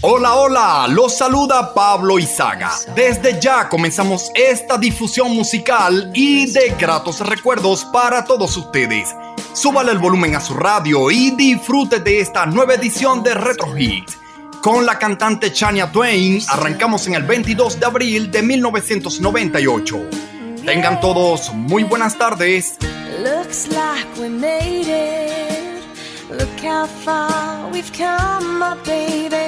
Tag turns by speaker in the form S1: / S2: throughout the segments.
S1: Hola, hola, los saluda Pablo Izaga. Desde ya comenzamos esta difusión musical y de gratos recuerdos para todos ustedes. Súbale el volumen a su radio y disfrute de esta nueva edición de Retro Hits. Con la cantante Chania Twain arrancamos en el 22 de abril de 1998. Tengan todos muy buenas tardes.
S2: Looks like we made it. Look how far we've come, my baby.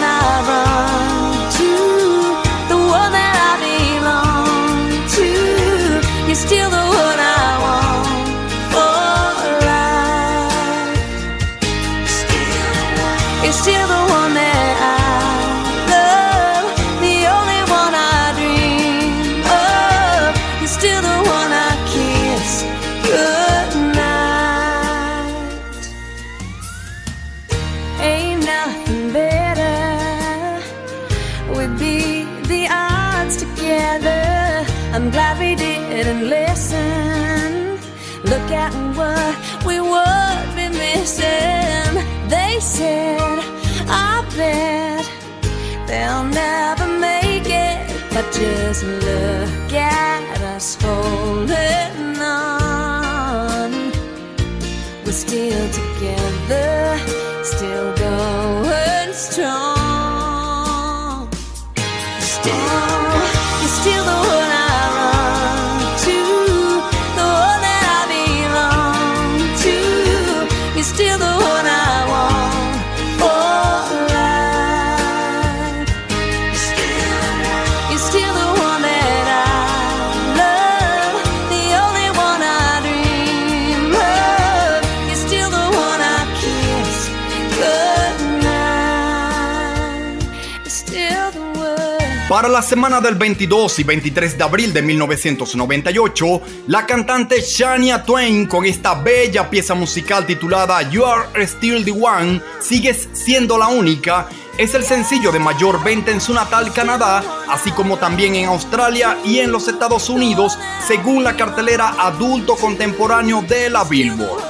S2: just look at us holding on. We're still together, still going strong.
S1: La semana del 22 y 23 de abril de 1998, la cantante Shania Twain con esta bella pieza musical titulada You Are Still the One, Sigues siendo la única, es el sencillo de mayor venta en su natal Canadá, así como también en Australia y en los Estados Unidos, según la cartelera adulto contemporáneo de la Billboard.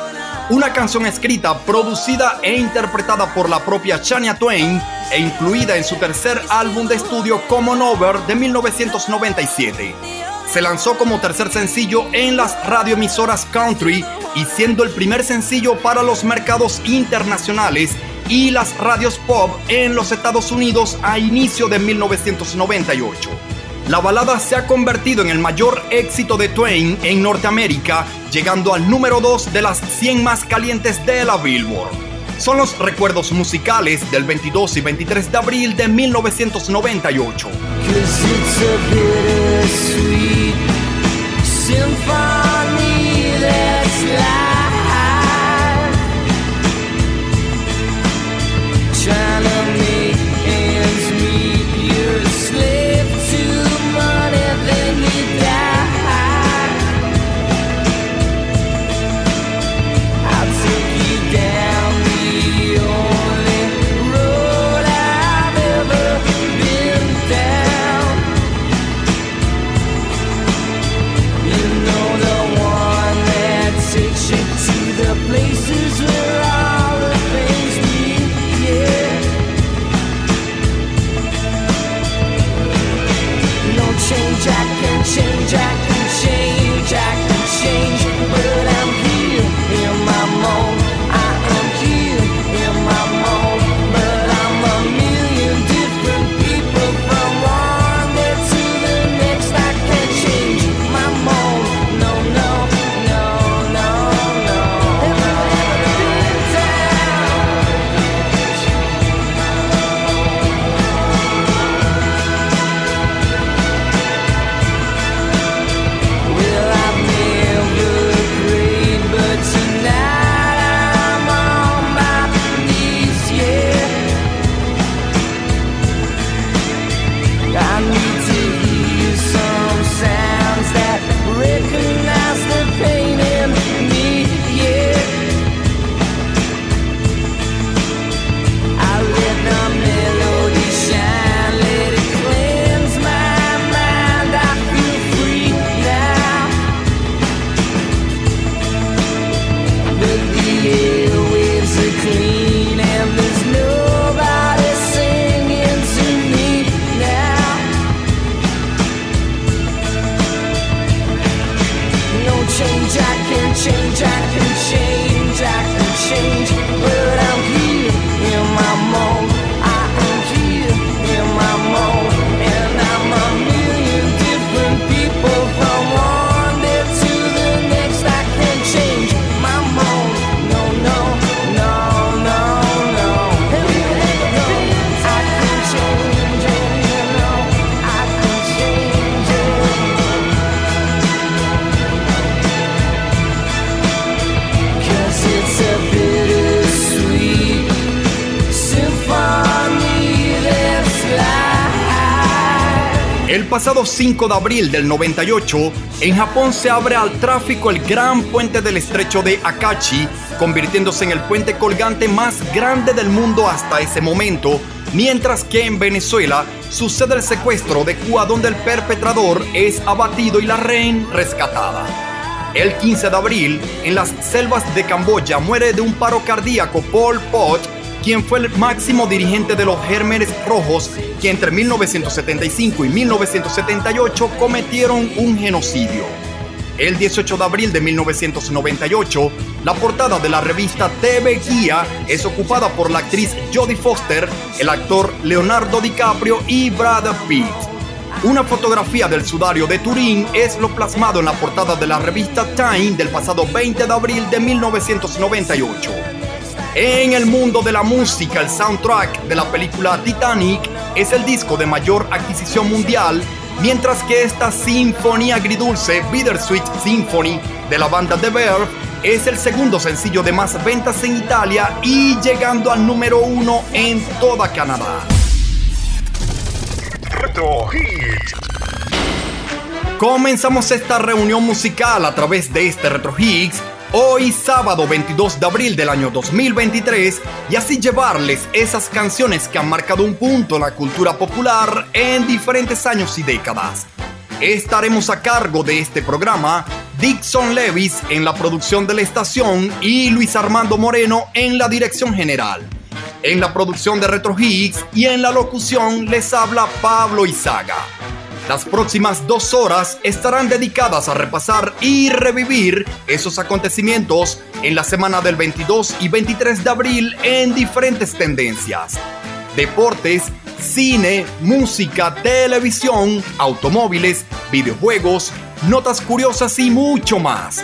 S1: Una canción escrita, producida e interpretada por la propia Shania Twain e incluida en su tercer álbum de estudio Common Over de 1997. Se lanzó como tercer sencillo en las radioemisoras country y siendo el primer sencillo para los mercados internacionales y las radios pop en los Estados Unidos a inicio de 1998. La balada se ha convertido en el mayor éxito de Twain en Norteamérica, llegando al número 2 de las 100 más calientes de la Billboard. Son los recuerdos musicales del 22 y 23 de abril de 1998.
S3: Cause it's a bittersweet symphony that's life. Trying to
S1: pasado 5 de abril del 98, en Japón se abre al tráfico el gran puente del estrecho de Akachi, convirtiéndose en el puente colgante más grande del mundo hasta ese momento, mientras que en Venezuela sucede el secuestro de Cuba donde el perpetrador es abatido y la rehén rescatada. El 15 de abril, en las selvas de Camboya, muere de un paro cardíaco Pol Pot, quien fue el máximo dirigente de los Gérmenes Rojos, que entre 1975 y 1978 cometieron un genocidio. El 18 de abril de 1998, la portada de la revista TV Guía es ocupada por la actriz Jodie Foster, el actor Leonardo DiCaprio y Brad Pitt. Una fotografía del sudario de Turín es lo plasmado en la portada de la revista Time del pasado 20 de abril de 1998. En el mundo de la música, el soundtrack de la película Titanic es el disco de mayor adquisición mundial, mientras que esta sinfonía agridulce, Bittersweet Symphony, de la banda The Verve, es el segundo sencillo de más ventas en Italia y llegando al número uno en toda Canadá. Comenzamos esta reunión musical a través de este Retro Hits hoy sábado 22 de abril del año 2023 y así llevarles esas canciones que han marcado un punto en la cultura popular en diferentes años y décadas. Estaremos a cargo de este programa Dixon Levis en la producción de la estación y Luis Armando Moreno en la dirección general. En la producción de Retro Hits y en la locución les habla Pablo Izaga. Las próximas dos horas estarán dedicadas a repasar y revivir esos acontecimientos en la semana del 22 y 23 de abril en diferentes tendencias. Deportes, cine, música, televisión, automóviles, videojuegos, notas curiosas y mucho más.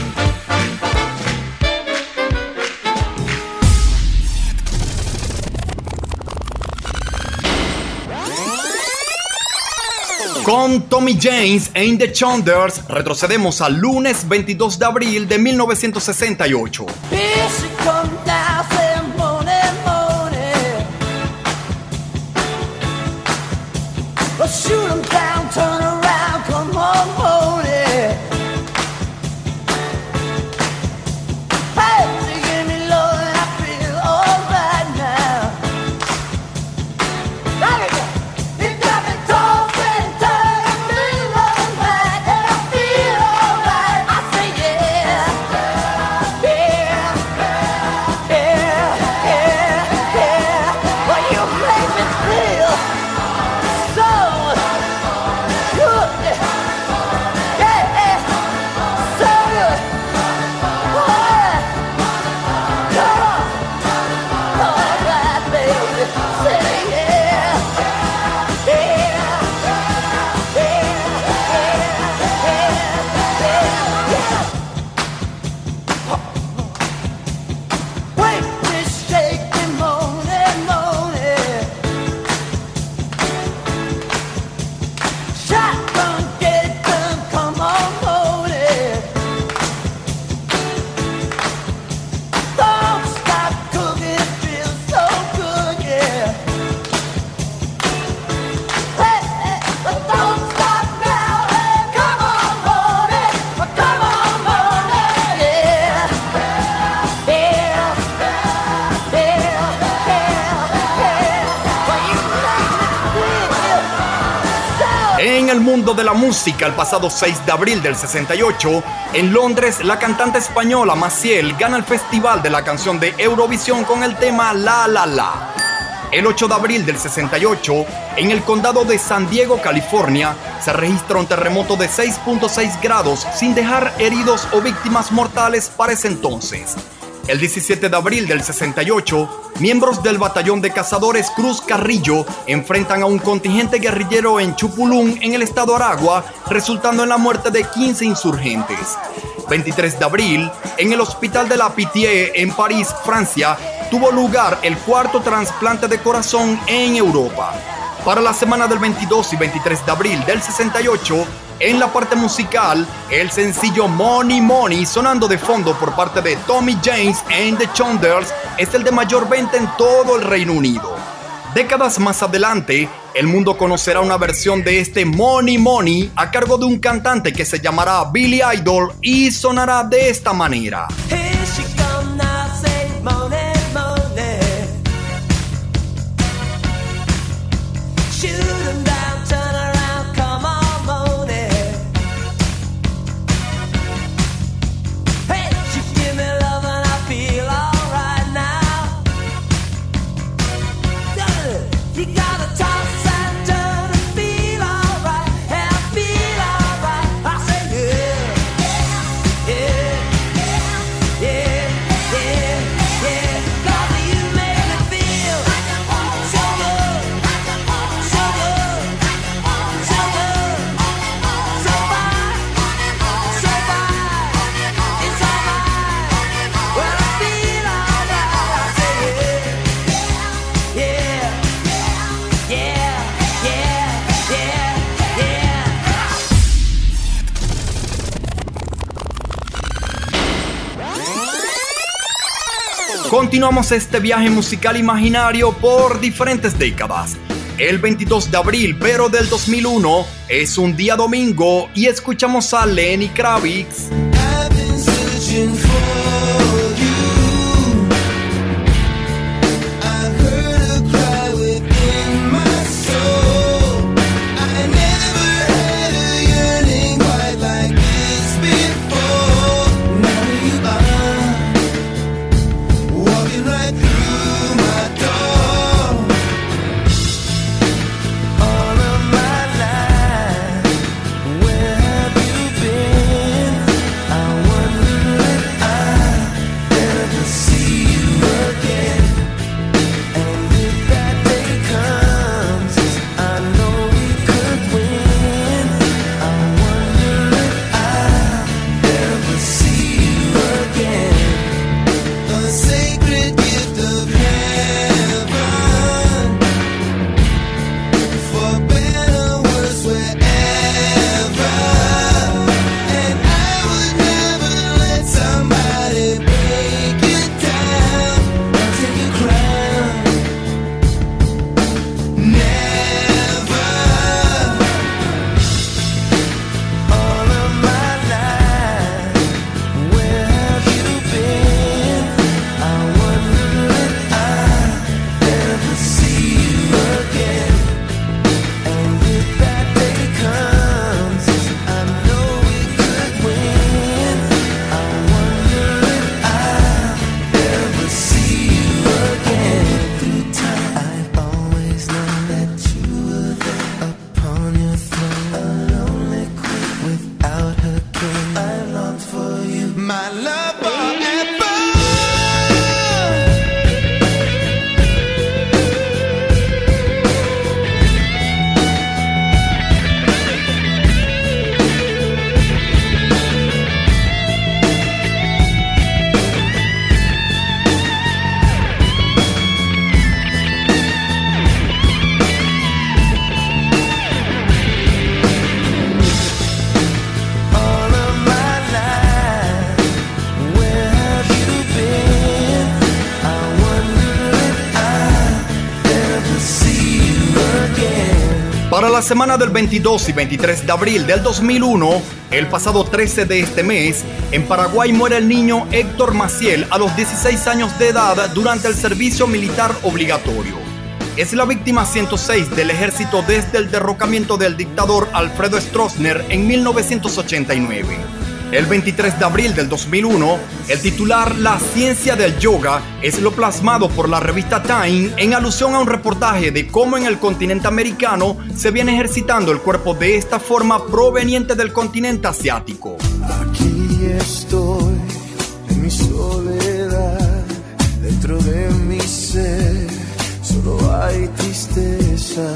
S1: Con Tommy James e The Chonders retrocedemos al lunes 22 de abril de 1968.
S3: Here she come down, say morning, morning. Well, shoot 'em down,
S1: música, el pasado 6 de abril del 68, en Londres, la cantante española Maciel gana el Festival de la Canción de Eurovisión con el tema La La La. El 8 de abril del 68, en el condado de San Diego, California, se registra un terremoto de 6.6 grados sin dejar heridos o víctimas mortales para ese entonces. El 17 de abril del 68, miembros del batallón de cazadores Cruz Carrillo enfrentan a un contingente guerrillero en Chupulún, en el estado Aragua, resultando en la muerte de 15 insurgentes. 23 de abril, en el hospital de la Pitié en París, Francia, tuvo lugar el cuarto trasplante de corazón en Europa.
S3: Para la semana del 22 y 23 de abril del 68, en la parte musical, el sencillo Money Money sonando de fondo por parte de Tommy James and the Chonders es el de mayor venta en todo el Reino Unido. Décadas más adelante, el mundo conocerá una versión de este Money Money a cargo de un cantante que se llamará Billy Idol y sonará de esta manera.
S1: Here
S3: Continuamos este viaje musical imaginario por diferentes décadas. El 22 de abril, pero del 2001, es un día domingo y escuchamos a Lenny Kravitz. La semana del 22 y 23 de abril del 2001, el pasado 13 de este mes, en Paraguay muere el niño Héctor Maciel a los 16 años de edad durante el servicio militar obligatorio. Es la víctima 106 del ejército desde el derrocamiento del dictador Alfredo Stroessner en 1989. El 23 de abril del 2001, el titular La ciencia del yoga es lo plasmado por la revista Time en alusión a un reportaje de cómo en el continente americano se viene ejercitando el cuerpo de esta forma proveniente del continente asiático.
S4: Aquí estoy en mi soledad, dentro de mi ser solo hay tristeza.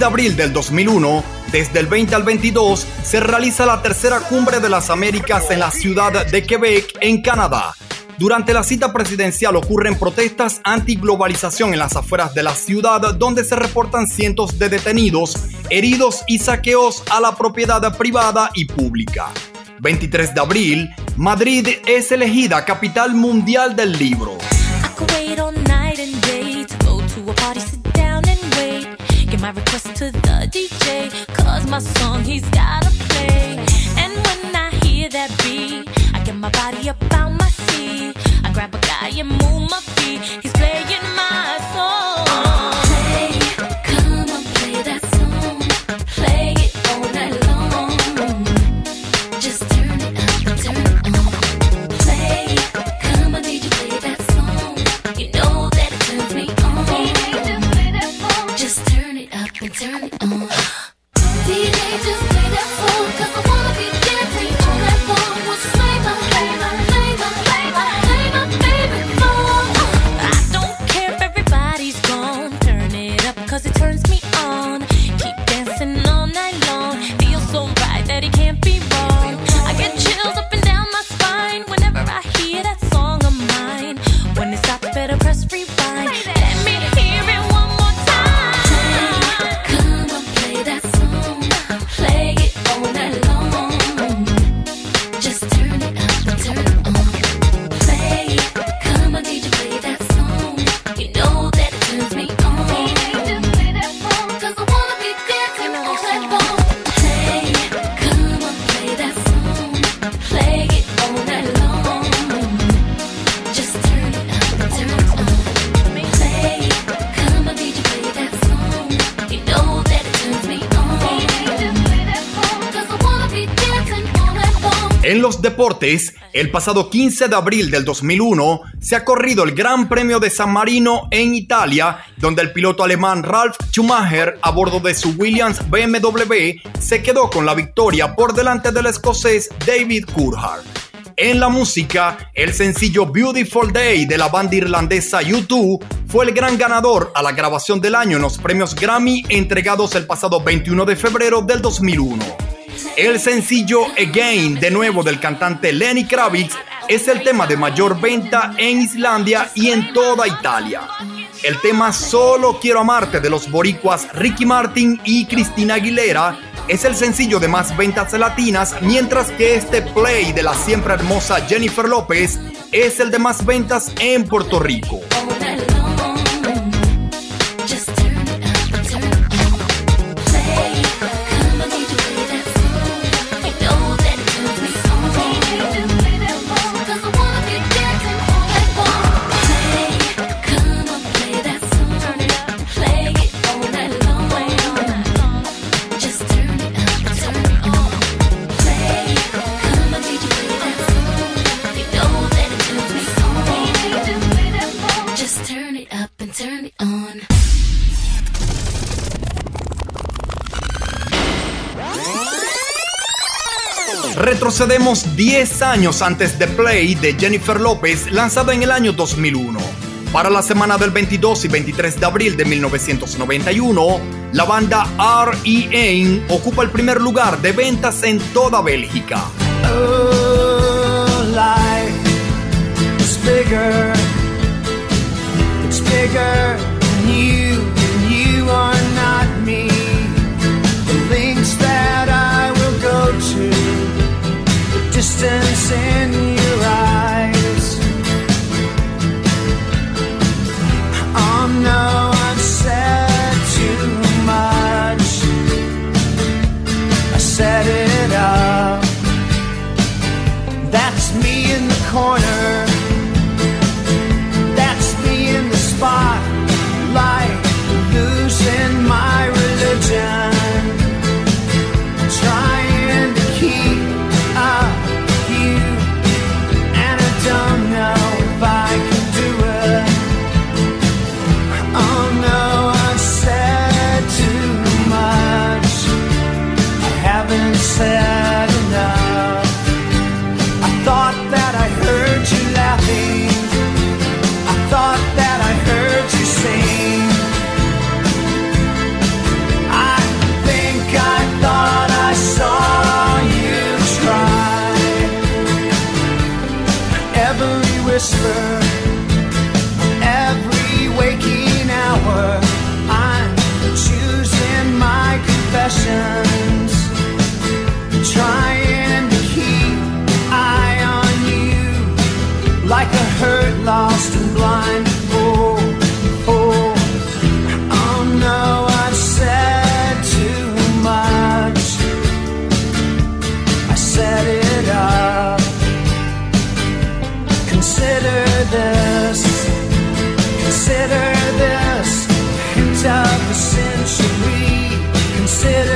S1: De abril del 2001, desde el 20 al 22, se realiza la tercera cumbre de las Américas en la ciudad de Quebec, en Canadá. Durante la cita presidencial ocurren protestas anti-globalización en las afueras de la ciudad, donde se reportan cientos de detenidos, heridos y saqueos a la propiedad privada y pública. 23 de abril, Madrid es elegida capital mundial del libro.
S5: My request to the DJ, cause my song he's gotta play. And when I hear that beat, I get my body up on my seat. I grab a guy and move my feet. He's
S1: el pasado 15 de abril del 2001 se ha corrido el Gran Premio de San Marino en Italia, donde el piloto alemán Ralf Schumacher a bordo de su Williams BMW se quedó con la victoria por delante del escocés David Coulthard. En la música, el sencillo Beautiful Day de la banda irlandesa U2 fue el gran ganador a la grabación del año en los premios Grammy entregados el pasado 21 de febrero del 2001. El sencillo Again, de nuevo del cantante Lenny Kravitz, es el tema de mayor venta en Islandia y en toda Italia. El tema Solo Quiero Amarte de los boricuas Ricky Martin y Cristina Aguilera es el sencillo de más ventas latinas, mientras que este play de la siempre hermosa Jennifer López es el de más ventas en Puerto Rico. Retrocedemos 10 años antes de Play de Jennifer López, lanzada en el año 2001. Para la semana del 22 y 23 de abril de 1991, la banda R.E.M. ocupa el primer lugar de ventas en toda Bélgica.
S6: Oh, sin. this, consider this hint of the century. Consider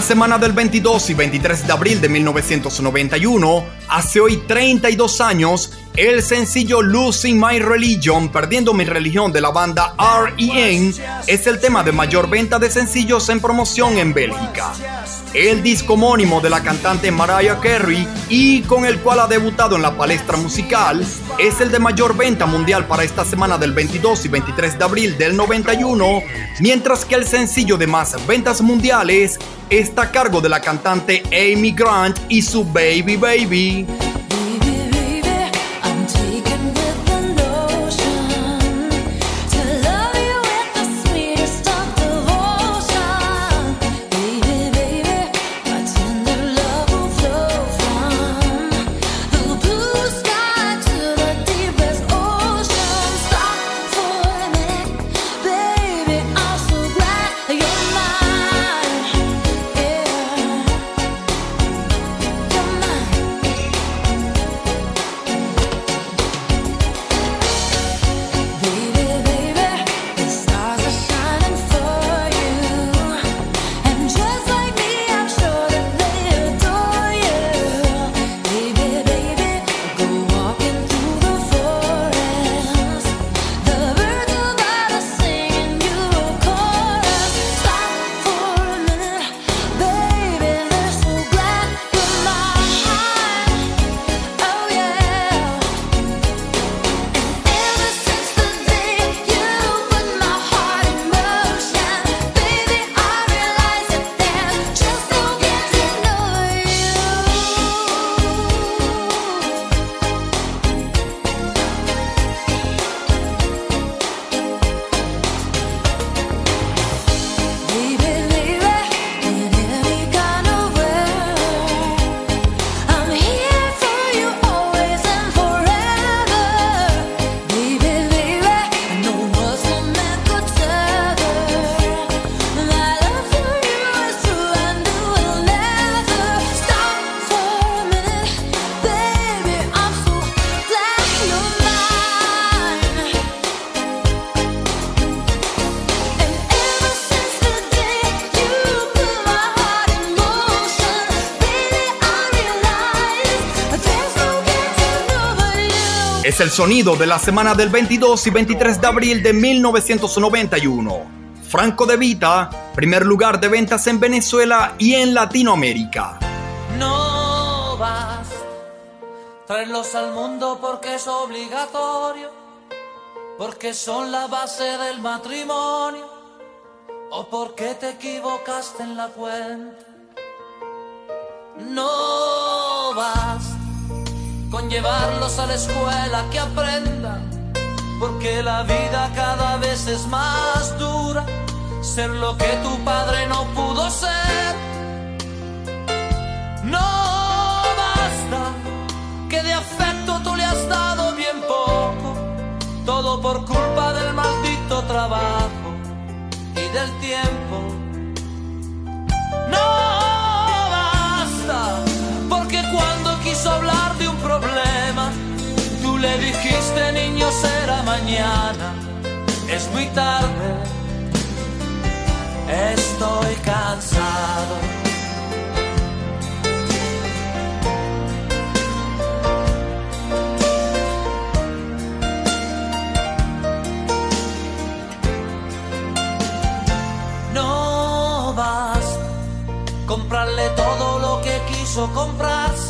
S1: la semana del 22 y 23 de abril de 1991, hace hoy 32 años, el sencillo Losing My Religion, Perdiendo mi religión de la banda R.E.M. es el tema de mayor venta de sencillos en promoción en Bélgica. El disco homónimo de la cantante Mariah Carey y con el cual ha debutado en la palestra musical es el de mayor venta mundial para esta semana del 22 y 23 de abril del 91, mientras que el sencillo de más ventas mundiales está a cargo de la cantante Amy Grant y su Baby Baby. Sonido de la semana del 22 y 23 de abril de 1991. Franco De Vita, primer lugar de ventas en Venezuela y en Latinoamérica.
S7: No vas traerlos al mundo porque es obligatorio, porque son la base del matrimonio, o porque te equivocaste en la cuenta. No con llevarlos a la escuela que aprendan, porque la vida cada vez es más dura, ser lo que tu padre no pudo ser. No basta que de afecto tú le has dado bien poco, todo por culpa del maldito trabajo y del tiempo. No le dijiste niño será mañana, es muy tarde, estoy cansado. No basta comprarle todo lo que quiso comprarse,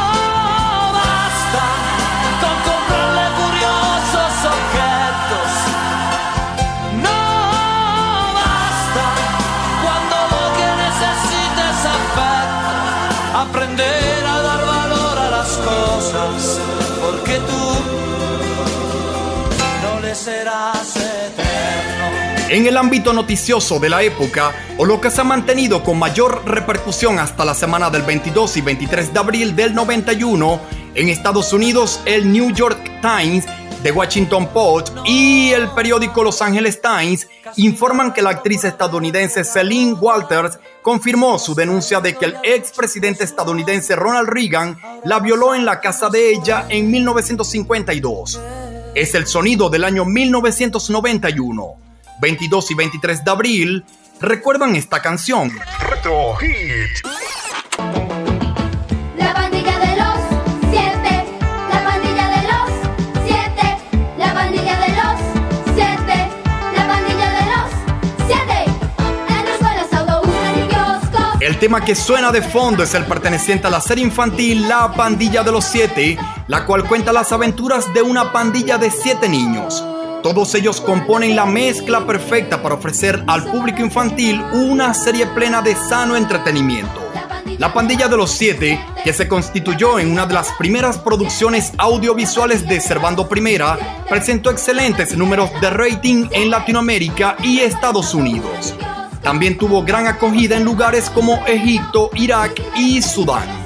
S1: En el ámbito noticioso de la época, o lo que se ha mantenido con mayor repercusión hasta la semana del 22 y 23 de abril del 91, en Estados Unidos el New York Times, The Washington Post y el periódico Los Angeles Times informan que la actriz estadounidense Celine Walters confirmó su denuncia de que el expresidente estadounidense Ronald Reagan la violó en la casa de ella en 1952. Es el sonido del año 1991. 22 y 23 de abril, ¿recuerdan esta canción?
S8: Retro Hit.
S9: La pandilla de los siete, la pandilla de los siete, la pandilla de los siete, la pandilla de los siete. En escuelas, autobuses y kioscos.
S1: El tema que suena de fondo es el perteneciente a la serie infantil La Pandilla de los Siete, la cual cuenta las aventuras de una pandilla de siete niños. Todos ellos componen la mezcla perfecta para ofrecer al público infantil una serie plena de sano entretenimiento. La Pandilla de los Siete, que se constituyó en una de las primeras producciones audiovisuales de Servando Primera, presentó excelentes números de rating en Latinoamérica y Estados Unidos. También tuvo gran acogida en lugares como Egipto, Irak y Sudán.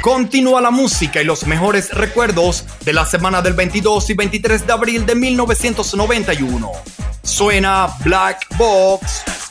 S1: Continúa la música y los mejores recuerdos de la semana del 22 y 23 de abril de 1991. Suena Black Box.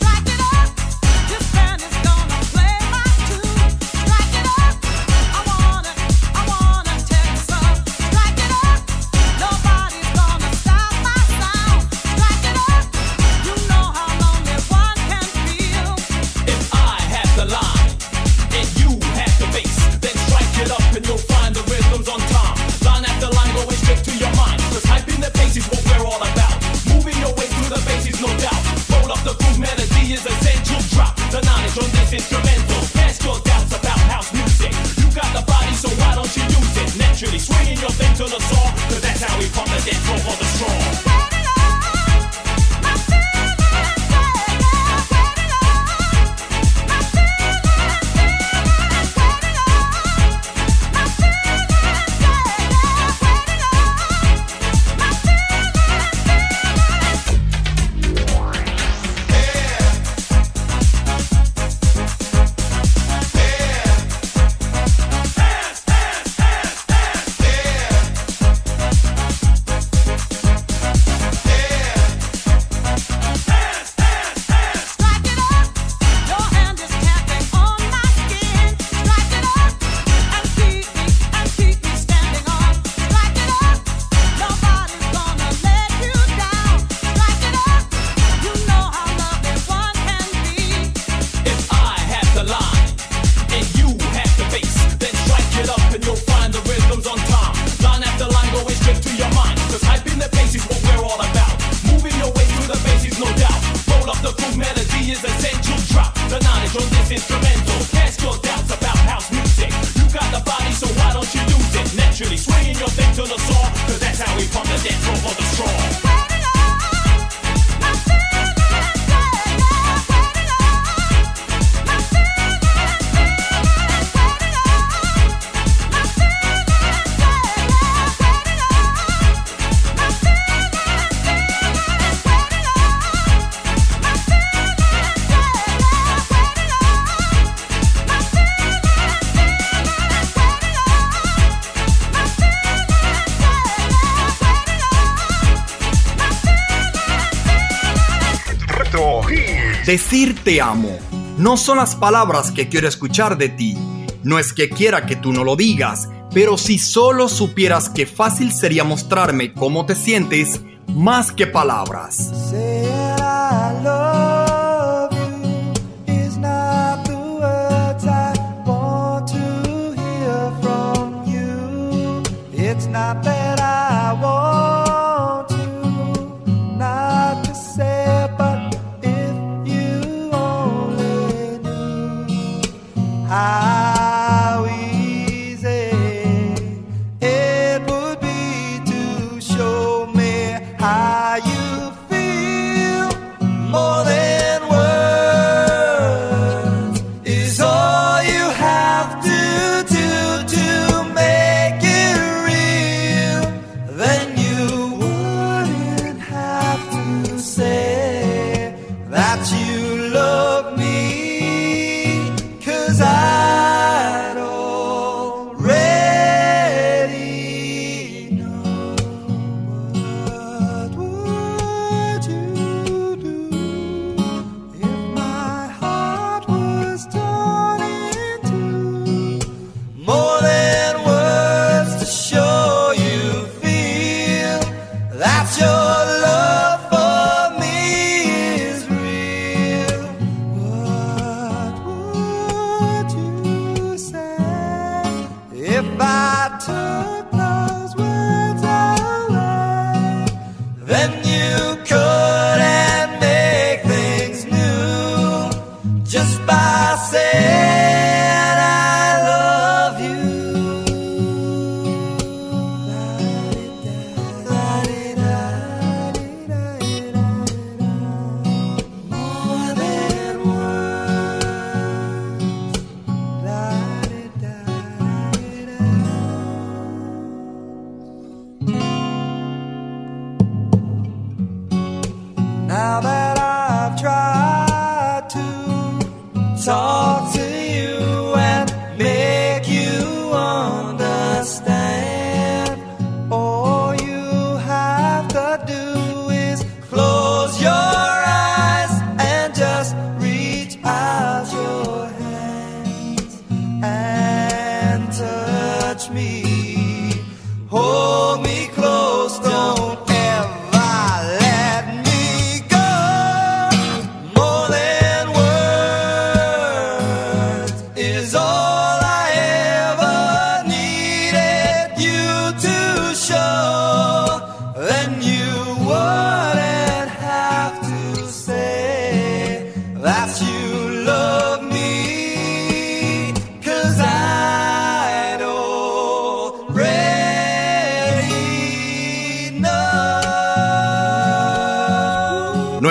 S3: Decir te amo no son las palabras que quiero escuchar de ti. No es que quiera que tú no lo digas, pero si solo supieras que fácil sería mostrarme cómo te sientes más que palabras.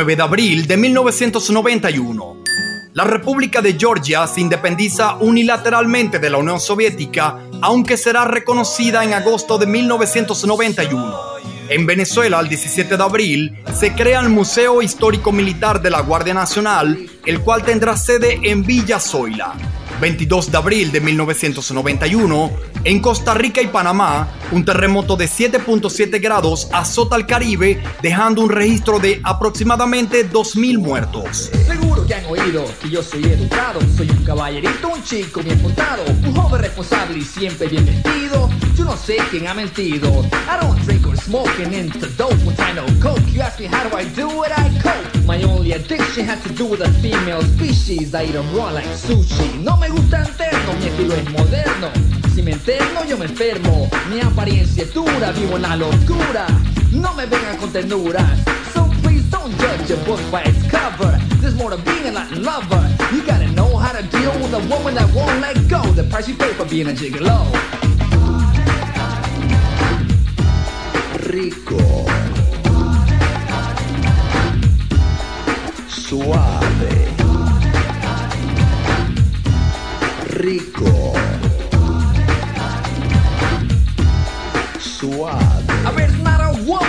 S3: 9 de abril de 1991. La República de Georgia se independiza unilateralmente de la Unión Soviética, aunque será reconocida en agosto de 1991. En Venezuela, el 17 de abril, se crea el Museo Histórico Militar de la Guardia Nacional, el cual tendrá sede en Villa Zoila. 22 de abril de 1991, en Costa Rica y Panamá, un terremoto de 7.7 grados azota al Caribe, dejando un registro de aproximadamente 2.000 muertos.
S10: Que han oído que yo soy educado, soy un caballerito, un chico bien portado, un joven responsable y siempre bien vestido. Yo no sé quién ha mentido. I don't drink or smoke and into dope when I know coke. You ask me how do I do it, I cope. My only addiction has to do with the female species. I eat 'em raw like sushi. No me gusta interno, mi estilo es moderno. Si me interno, yo me enfermo. Mi apariencia es dura, vivo en la locura. No me vengan con ternuras. So please don't judge a book by its cover. More to being a Latin lover. You gotta know how to deal with a woman that won't let go. The price you pay for being a gigolo.
S11: rico, suave, rico,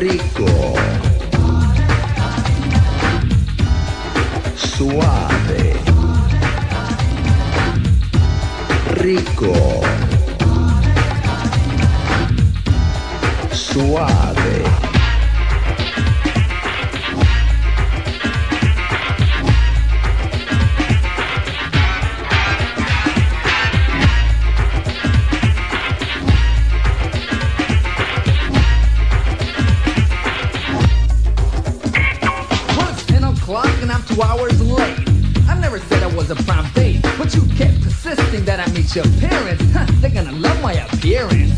S11: Rico, suave, rico, suave.
S10: Meet your parents. They're gonna love my appearance.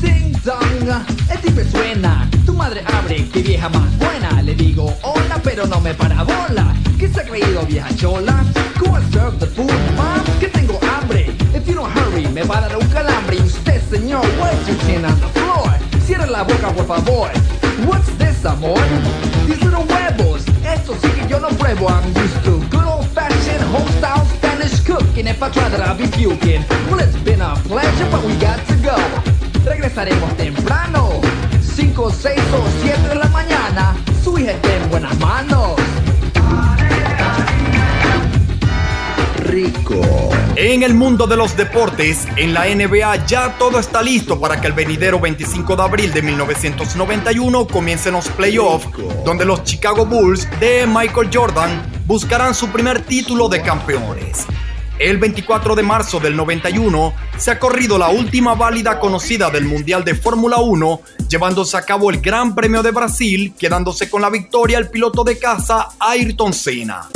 S10: Ding dong, el timbre suena. Tu madre abre, que vieja más buena. Le digo hola, pero no me para bola. ¿Qué se ha creído, vieja chola? Go and serve the food, mom, que tengo hambre. If you don't hurry, me va a dar un calambre. Y usted, señor, where's your chin on the floor? Cierra la boca, por favor. What's this, amor? These little huevos. Esto sí que yo no pruebo. I'm used to good old fashioned homestyle Spanish cooking. If I try that, I'll be puking. Well, it's been a pleasure, but we got to go. Regresaremos temprano. 5, 6 o 7 de la mañana. Su hija está en buenas manos.
S11: rico,
S1: En el mundo de los deportes, en la NBA ya todo está listo para que el venidero 25 de abril de 1991 comiencen los playoffs, donde los Chicago Bulls de Michael Jordan buscarán su primer título de campeones. El 24 de marzo del 91 se ha corrido la última válida conocida del Mundial de Fórmula 1, llevándose a cabo el Gran Premio de Brasil, quedándose con la victoria el piloto de casa Ayrton Senna.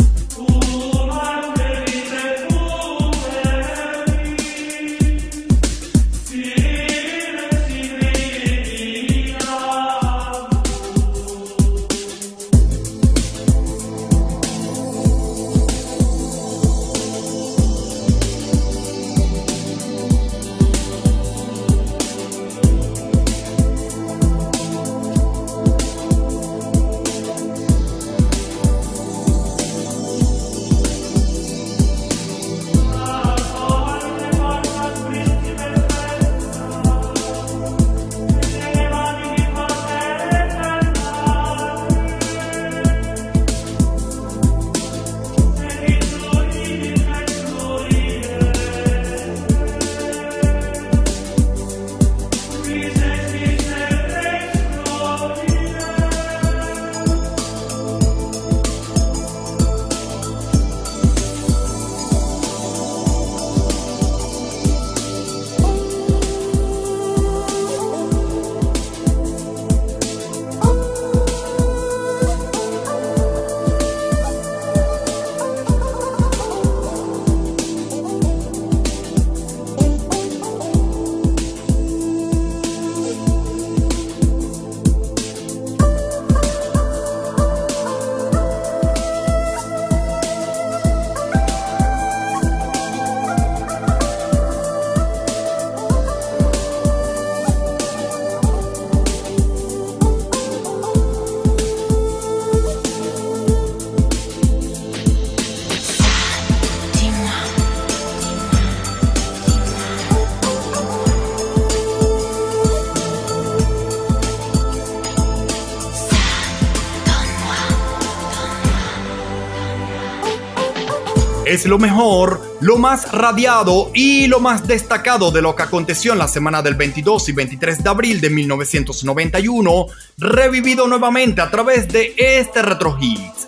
S1: Es lo mejor, lo más radiado y lo más destacado de lo que aconteció en la semana del 22 y 23 de abril de 1991, revivido nuevamente a través de este Retro Hits.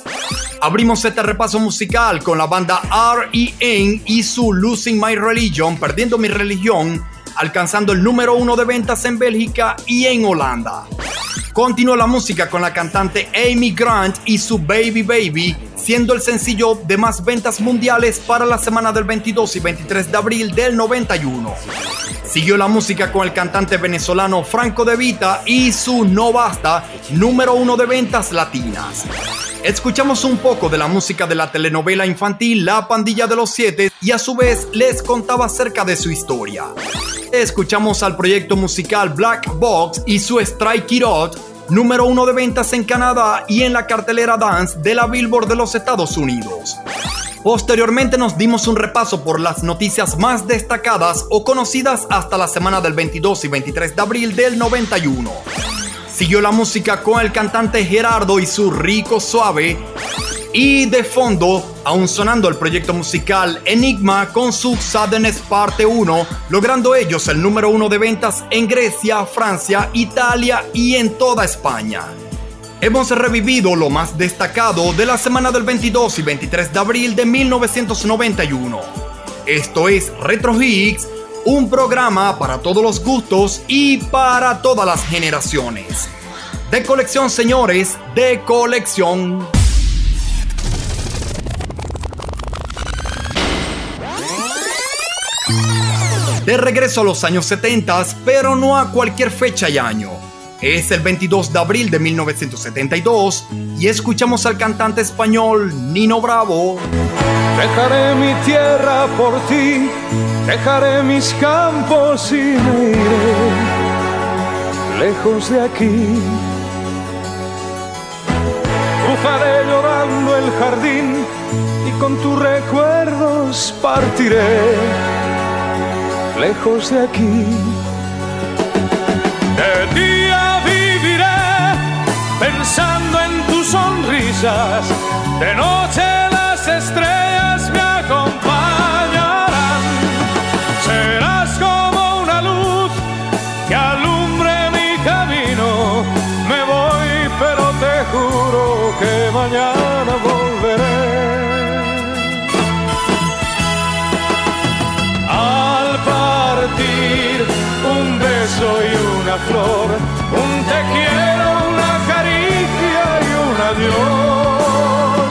S1: Abrimos este repaso musical con la banda R.E.N. y su Losing My Religion, Perdiendo mi religión, alcanzando el número uno de ventas en Bélgica y en Holanda. Continúa la música con la cantante Amy Grant y su Baby Baby, siendo el sencillo de más ventas mundiales para la semana del 22 y 23 de abril del 91. Siguió la música con el cantante venezolano Franco De Vita y su No Basta, número uno de ventas latinas. Escuchamos un poco de la música de la telenovela infantil La Pandilla de los Siete y a su vez les contaba acerca de su historia. Escuchamos al proyecto musical Black Box y su Strike It Out, número uno de ventas en Canadá y en la cartelera dance de la Billboard de los Estados Unidos. Posteriormente nos dimos un repaso por las noticias más destacadas o conocidas hasta la semana del 22 y 23 de abril del 91. Siguió la música con el cantante Gerardo y su rico suave. Y de fondo, aún sonando el proyecto musical Enigma con su Sadness Parte 1, logrando ellos el número uno de ventas en Grecia, Francia, Italia y en toda España. Hemos revivido lo más destacado de la semana del 22 y 23 de abril de 1991. Esto es Retro Hits, un programa para todos los gustos y para todas las generaciones. De colección, señores, de colección. De regreso a los años 70, pero no a cualquier fecha y año. Es el 22 de abril de 1972 y escuchamos al cantante español Nino Bravo.
S12: Dejaré mi tierra por ti, dejaré mis campos y me iré lejos de aquí. Cruzaré llorando el jardín y con tus recuerdos partiré lejos de aquí. De día viviré pensando en tus sonrisas, de noche las estrellas flor, un te quiero, una caricia y un adiós.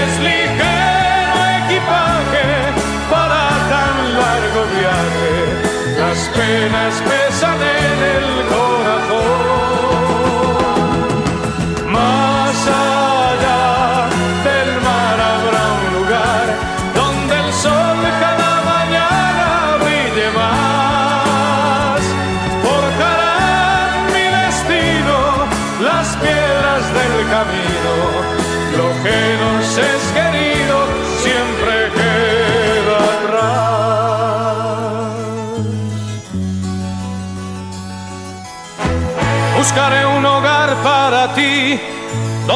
S12: Es ligero equipaje para tan largo viaje, las penas pesan en el corazón.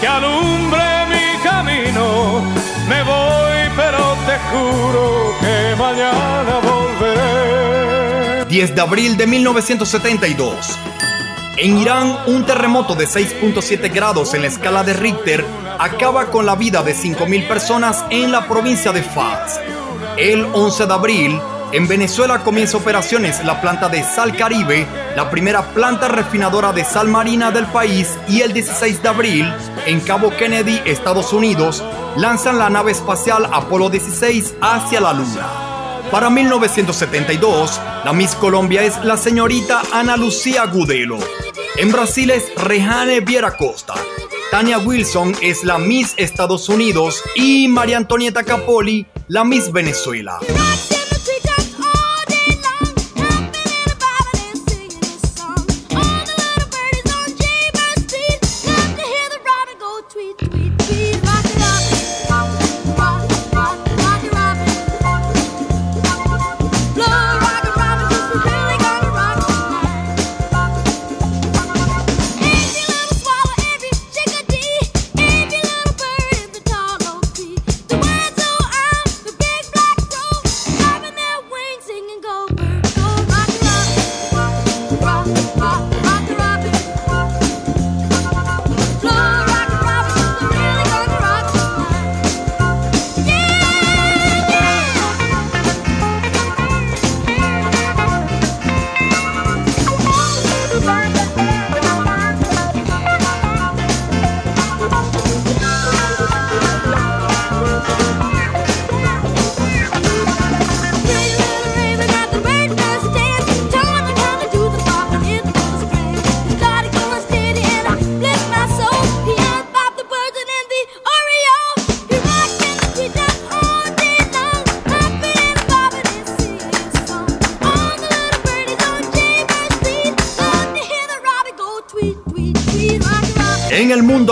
S12: que alumbre mi camino. Me voy, pero te juro que mañana volveré.
S1: 10 de abril de 1972. En Irán, un terremoto de 6.7 grados en la escala de Richter acaba con la vida de 5.000 personas en la provincia de Fars. El 11 de abril, en Venezuela comienza operaciones la planta de Sal Caribe, la primera planta refinadora de sal marina del país, y el 16 de abril, en Cabo Kennedy, Estados Unidos, lanzan la nave espacial Apolo 16 hacia la Luna. Para 1972, la Miss Colombia es la señorita Ana Lucía Gudelo. En Brasil es Rejane Viera Costa. Tania Wilson es la Miss Estados Unidos y María Antonieta Capoli la Miss Venezuela.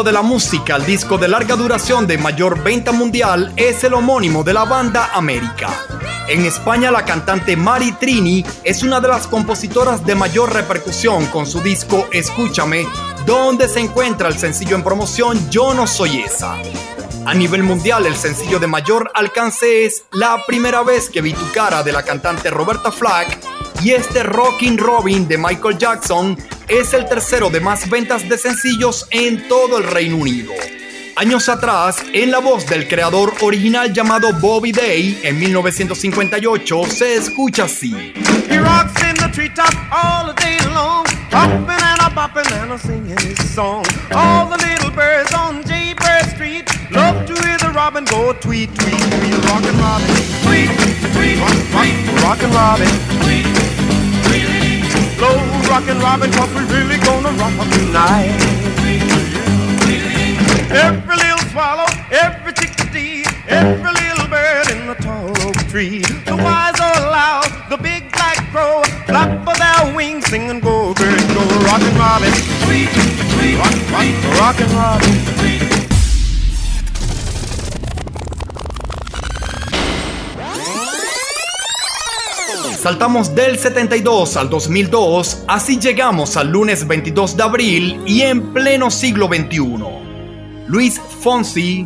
S1: De la música, el disco de larga duración de mayor venta mundial es el homónimo de la banda América. En España, la cantante Mari Trini es una de las compositoras de mayor repercusión con su disco Escúchame, donde se encuentra el sencillo en promoción Yo no soy esa. A nivel mundial, el sencillo de mayor alcance es La primera vez que vi tu cara de la cantante Roberta Flack y este Rockin' Robin de Michael Jackson es el tercero de más ventas de sencillos en todo el Reino Unido. Años atrás, en la voz del creador original llamado Bobby Day, en 1958, se escucha así.
S13: He rocks in the treetop all the day long, hopping and a bopping and a singing his song. All the little birds on Jaybird Street love to hear the robin go tweet, tweet, tweet, rockin' robin, tweet, tweet, rock, rockin' robin, tweet, tweet, slow rockin' robin, 'cause we're really gonna rock up tonight. Every little swallow, every chickadee, every little bird in the tall oak tree. The wise or loud, the big black crow, flap of their wings, sing and go, bird, go, rockin' robin, rock, rock, rockin' robin.
S1: Saltamos del 72 al 2002, así llegamos al lunes 22 de abril y en pleno siglo XXI. Luis Fonsi,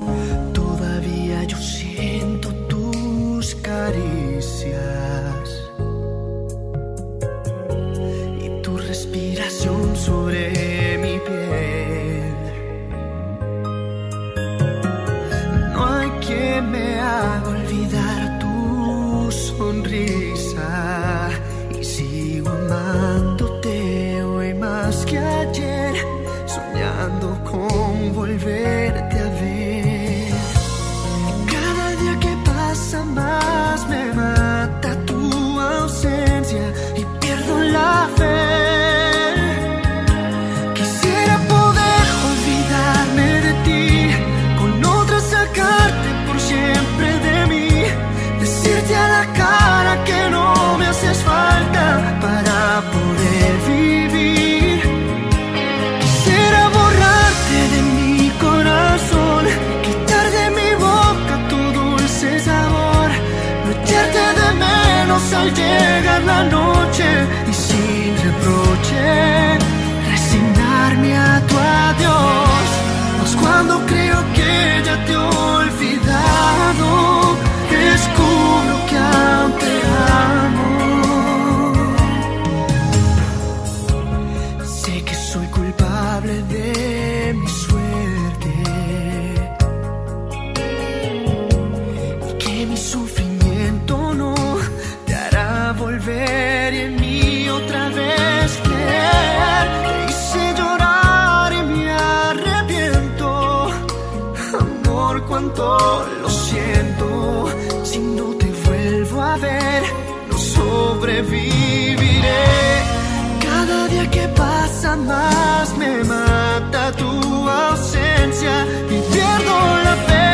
S6: más me mata tu ausencia y pierdo la fe.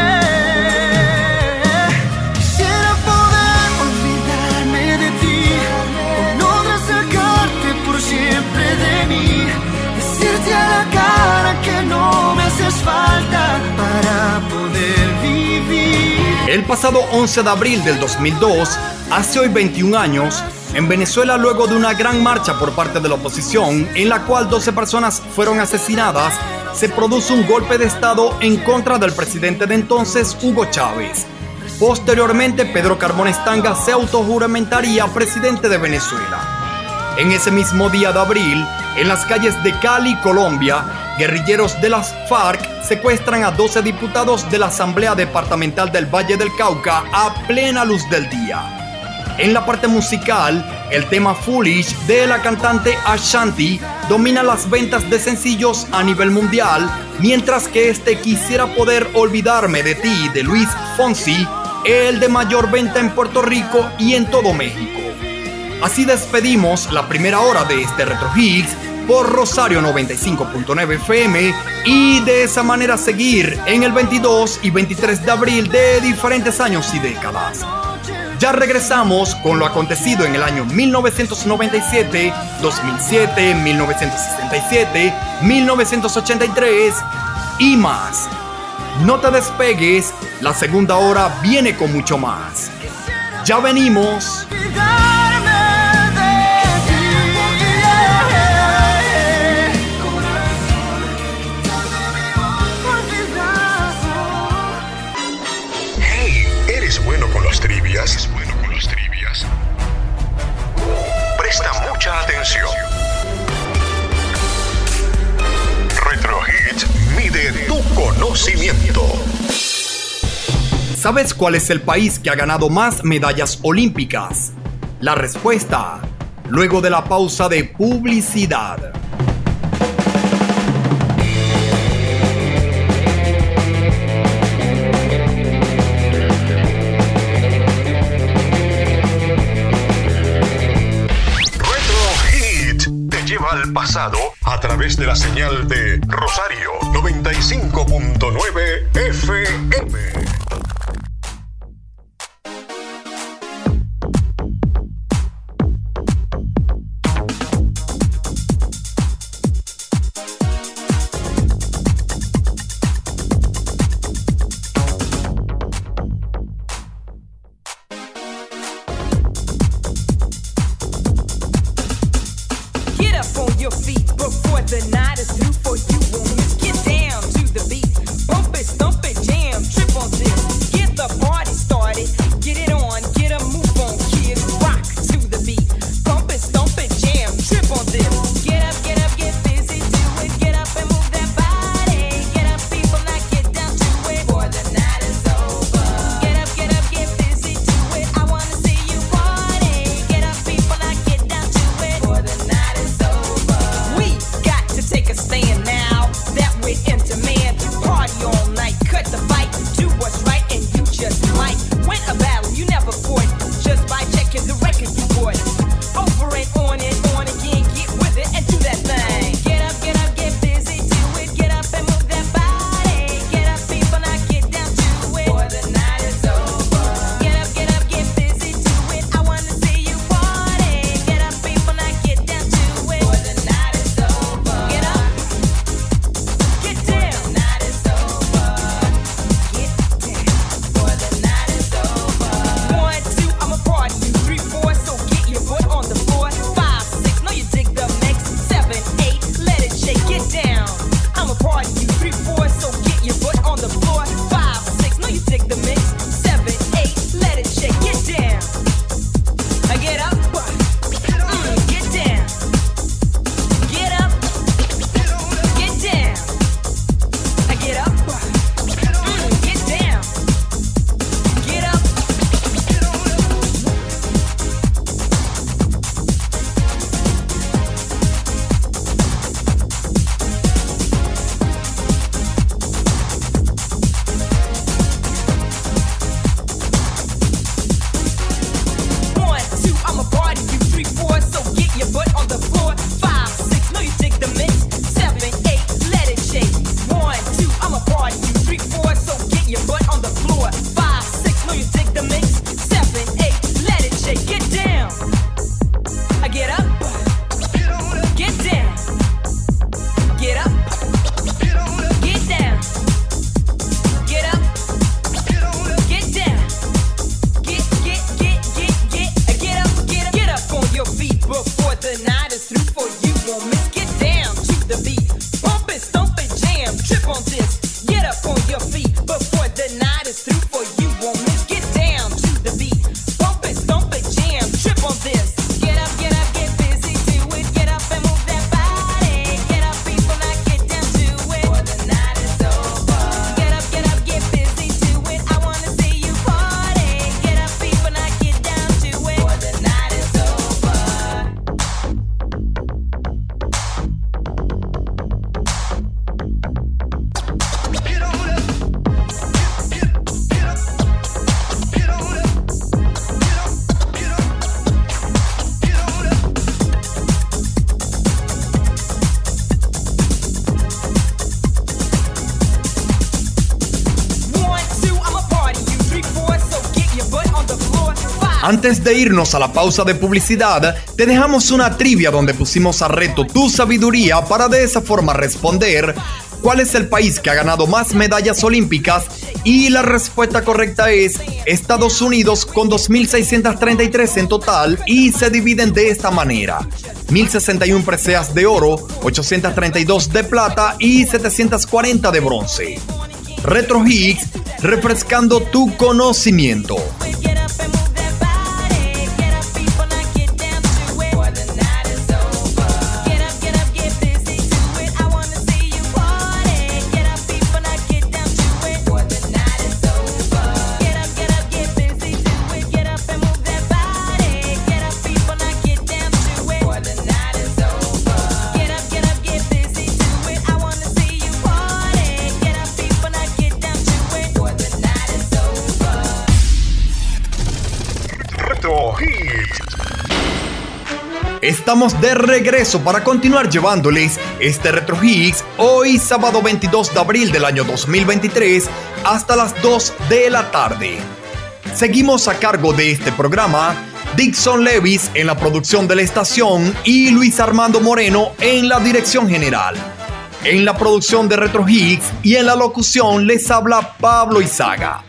S6: Quisiera poder olvidarme de ti, o no sacarte por siempre de mí, decirte a la cara que no me haces falta para poder vivir.
S1: El pasado 11 de abril del 2002, hace hoy 21 años, en Venezuela luego de una gran marcha por parte de la oposición, en la cual 12 personas fueron asesinadas, se produce un golpe de Estado en contra del presidente de entonces, Hugo Chávez. Posteriormente, Pedro Carbón Estanga se autojuramentaría presidente de Venezuela. En ese mismo día de abril, en las calles de Cali, Colombia, guerrilleros de las FARC secuestran a 12 diputados de la Asamblea Departamental del Valle del Cauca a plena luz del día. En la parte musical, el tema Foolish de la cantante Ashanti domina las ventas de sencillos a nivel mundial, mientras que este Quisiera poder olvidarme de ti de Luis Fonsi, el de mayor venta en Puerto Rico y en todo México. Así despedimos la primera hora de este Retro Hits por Rosario 95.9 FM y de esa manera seguir en el 22 y 23 de abril de diferentes años y décadas. Ya regresamos con lo acontecido en el año 1997, 2007, 1967, 1983 y más. No te despegues, la segunda hora viene con mucho más. Ya venimos. ¿Sabes cuál es el país que ha ganado más medallas olímpicas? La respuesta, luego de la pausa de publicidad.
S14: Retro Hit te lleva al pasado a través de la señal de Rosario 95.9 FM.
S1: Antes de irnos a la pausa de publicidad, te dejamos una trivia donde pusimos a reto tu sabiduría para de esa forma responder cuál es el país que ha ganado más medallas olímpicas y la respuesta correcta es Estados Unidos con 2.633 en total y se dividen de esta manera. 1.061 preseas de oro, 832 de plata y 740 de bronce. Retro Higgs, refrescando tu conocimiento. Estamos de regreso para continuar llevándoles este Retro Hits hoy sábado 22 de abril del año 2023 hasta las 2 de la tarde. Seguimos a cargo de este programa Dixon Levis en la producción de la estación y Luis Armando Moreno en la dirección general. En la producción de Retro Hits y en la locución les habla Pablo Izaga.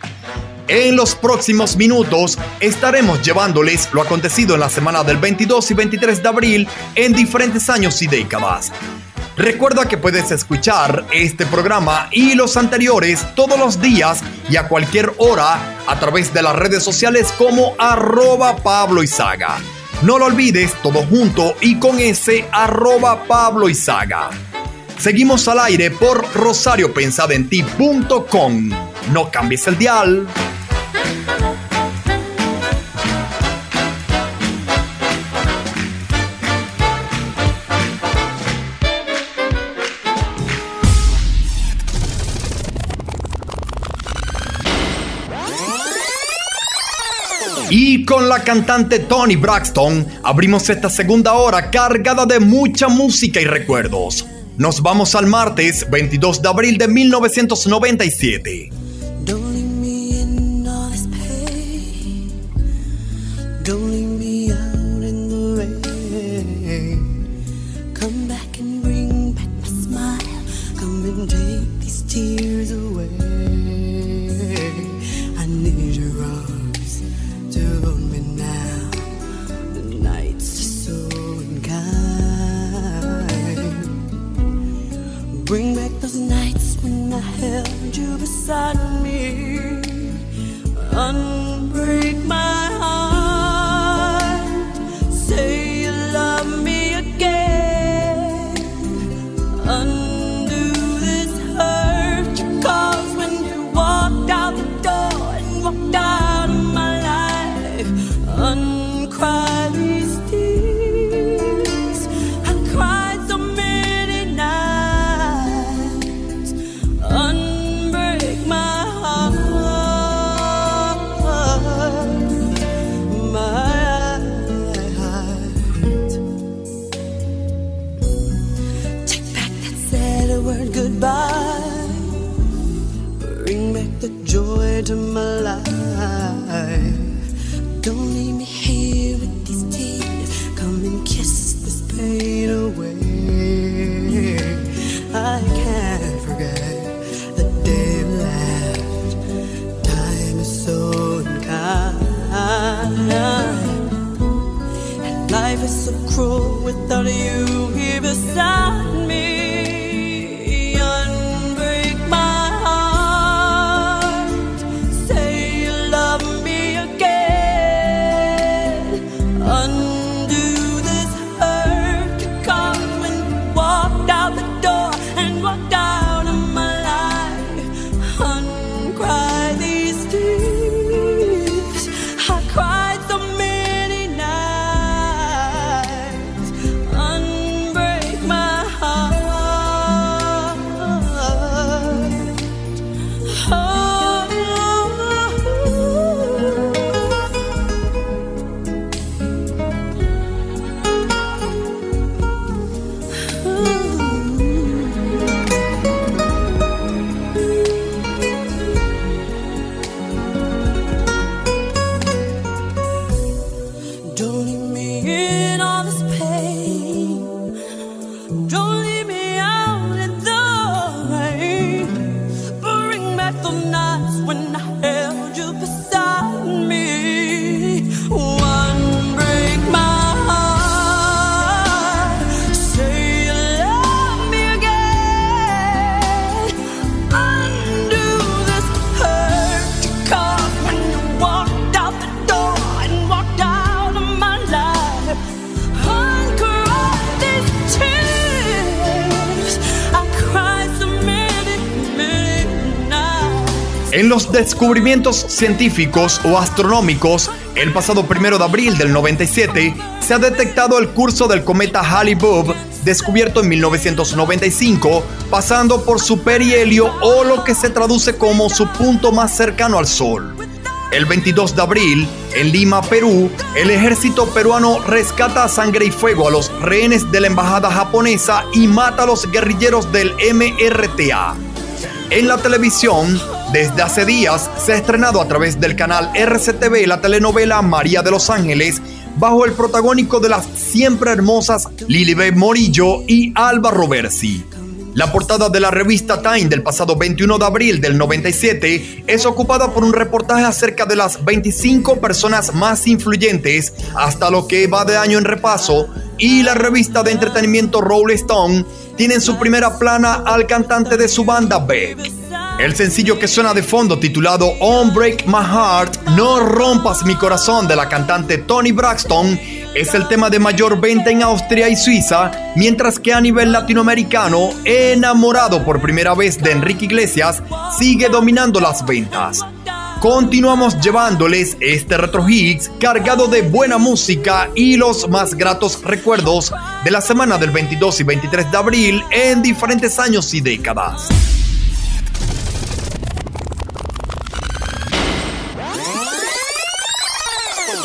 S1: En los próximos minutos estaremos llevándoles lo acontecido en la semana del 22 y 23 de abril en diferentes años y décadas. Recuerda que puedes escuchar este programa y los anteriores todos los días y a cualquier hora a través de las redes sociales como arroba Pablo Izaga. No lo olvides todo junto y con ese arroba Pablo Izaga. Seguimos al aire por rosariopensadenti.com. No cambies el dial. Y con la cantante Tony Braxton abrimos esta segunda hora cargada de mucha música y recuerdos. Nos vamos al martes 22 de abril de 1997. Descubrimientos científicos o astronómicos, el pasado primero de abril del 97 se ha detectado el curso del cometa Halley-Bob, descubierto en 1995, pasando por su perihelio o lo que se traduce como su punto más cercano al Sol. El 22 de abril, en Lima, Perú, el ejército peruano rescata a sangre y fuego a los rehenes de la embajada japonesa y mata a los guerrilleros del MRTA. En la televisión, desde hace días se ha estrenado a través del canal RCTV la telenovela María de los Ángeles, bajo el protagónico de las siempre hermosas Lilibet Morillo y Alba Roversi. La portada de la revista Time del pasado 21 de abril del 97 es ocupada por un reportaje acerca de las 25 personas más influyentes hasta lo que va de año en repaso y la revista de entretenimiento Rolling Stone tiene en su primera plana al cantante de su banda Beck. El sencillo que suena de fondo titulado On Break My Heart, No Rompas Mi Corazón de la cantante Tony Braxton es el tema de mayor venta en Austria y Suiza, mientras que a nivel latinoamericano, Enamorado por primera vez de Enrique Iglesias sigue dominando las ventas. Continuamos llevándoles este Retro Hits cargado de buena música y los más gratos recuerdos de la semana del 22 y 23 de abril en diferentes años y décadas.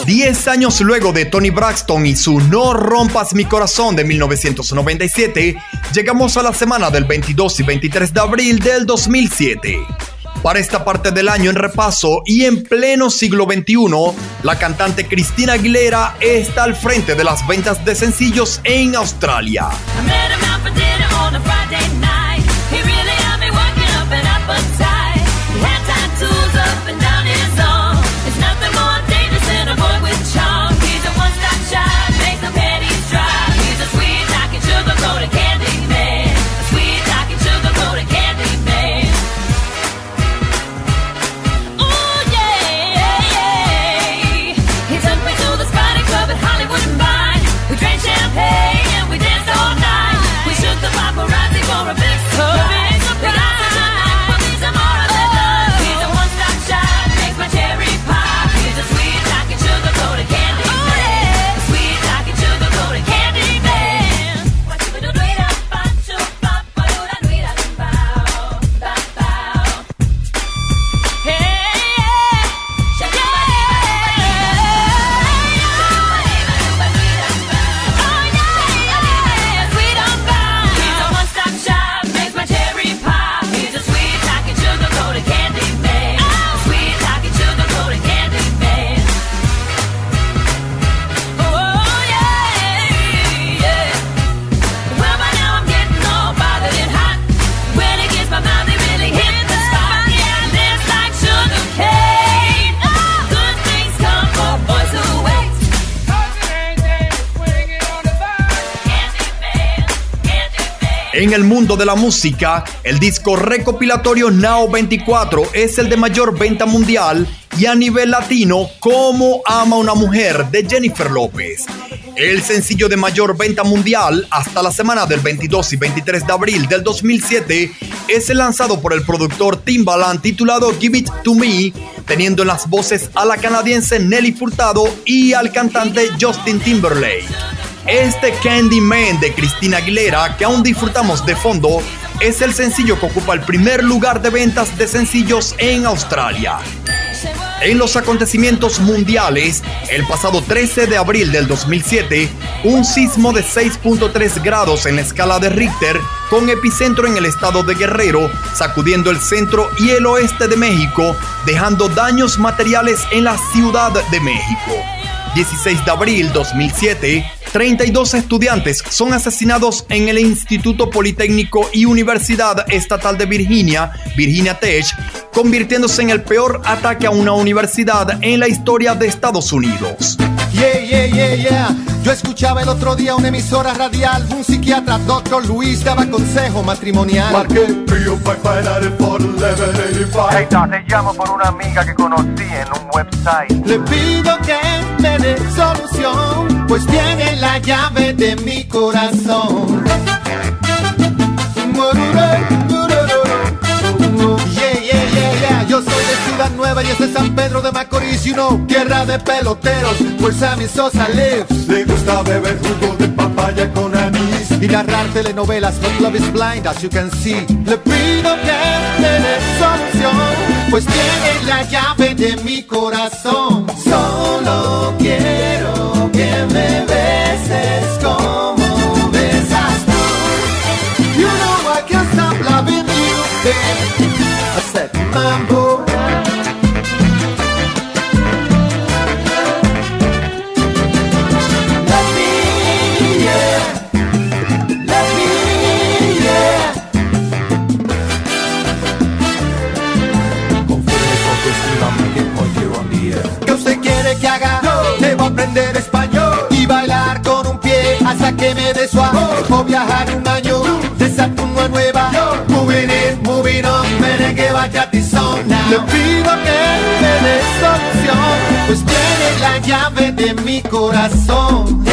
S1: Diez años luego de Tony Braxton y su No rompas mi corazón de 1997, llegamos a la semana del 22 y 23 de abril del 2007. Para esta parte del año en repaso y en pleno siglo XXI, la cantante Cristina Aguilera está al frente de las ventas de sencillos en Australia. En el mundo de la música, el disco recopilatorio Now 24 es el de mayor venta mundial y a nivel latino, Como ama una mujer de Jennifer López. El sencillo de mayor venta mundial hasta la semana del 22 y 23 de abril del 2007 es el lanzado por el productor Timbaland titulado Give It To Me, teniendo en las voces a la canadiense Nelly Furtado y al cantante Justin Timberlake. Este Candyman de Cristina Aguilera, que aún disfrutamos de fondo, es el sencillo que ocupa el primer lugar de ventas de sencillos en Australia. En los acontecimientos mundiales, el pasado 13 de abril del 2007, un sismo de 6.3 grados en la escala de Richter, con epicentro en el estado de Guerrero, sacudiendo el centro y el oeste de México, dejando daños materiales en la Ciudad de México. 16 de abril 2007, 32 estudiantes son asesinados en el Instituto Politécnico y Universidad Estatal de Virginia, Virginia Tech, convirtiéndose en el peor ataque a una universidad en la historia de Estados Unidos.
S15: Yeah, yeah, yeah, yeah. Yo escuchaba el otro día una emisora radial. Un psiquiatra, doctor Luis, daba consejo matrimonial.
S16: Marqué Prio 5584 Hey, te llamo por una amiga que conocí en un website.
S15: Le pido que me dé solución, pues tiene la llave de mi corazón. Yeah, Nueva y este San Pedro de Macorís, you know, tierra de peloteros, where Sammy Sosa lives. Le gusta beber jugo de papaya con anís y narrar telenovelas, but love is blind, as you can see. Le pido que me dé solución, pues tiene la llave de mi corazón. Solo quiero que me beses como besas tú. You know I can't stop loving you, babe. I said, mambo. Que me dé suave. O viajar un año de Saturno a Nueva. Moving in, moving on, merengue, bachata y now. Le pido que me dé solución, pues tiene la llave de mi corazón.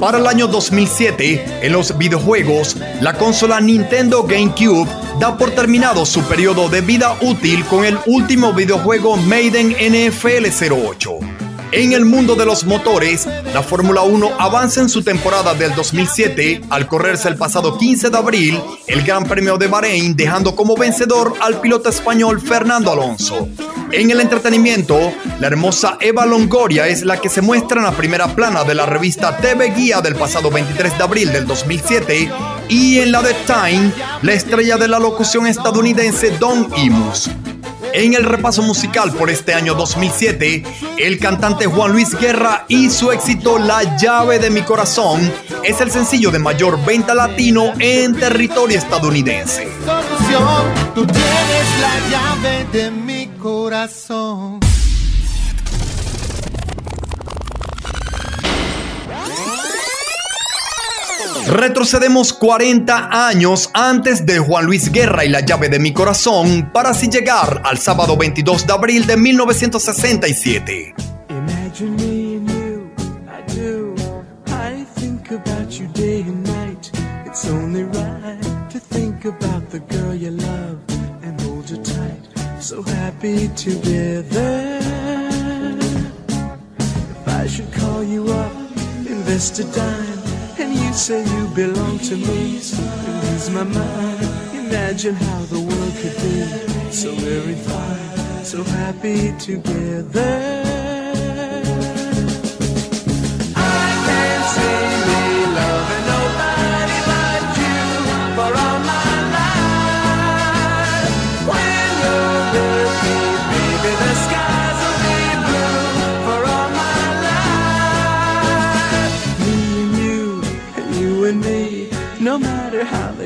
S1: Para el año 2007, en los videojuegos, la consola Nintendo GameCube da por terminado su periodo de vida útil con el último videojuego Maiden NFL 08. En el mundo de los motores, la Fórmula 1 avanza en su temporada del 2007 al correrse el pasado 15 de abril el Gran Premio de Bahrein, dejando como vencedor al piloto español Fernando Alonso. En el entretenimiento, la hermosa Eva Longoria es la que se muestra en la primera plana de la revista TV Guía del pasado 23 de abril del 2007 y en la de Time, la estrella de la locución estadounidense Don Imus. En el repaso musical por este año 2007, el cantante Juan Luis Guerra y su éxito La llave de mi corazón es el sencillo de mayor venta latino en territorio estadounidense.
S15: Tú tienes la llave de mi corazón.
S1: Retrocedemos 40 años antes de Juan Luis Guerra y la llave de mi corazón para así llegar al sábado 22 de abril de 1967.
S17: Imagine me and you, I do. I think about you day and night. It's only right to think about the girl you love and hold her tight. So invest a you say you belong to me, it lose my mind. Imagine how the world could be so very fine, so happy together.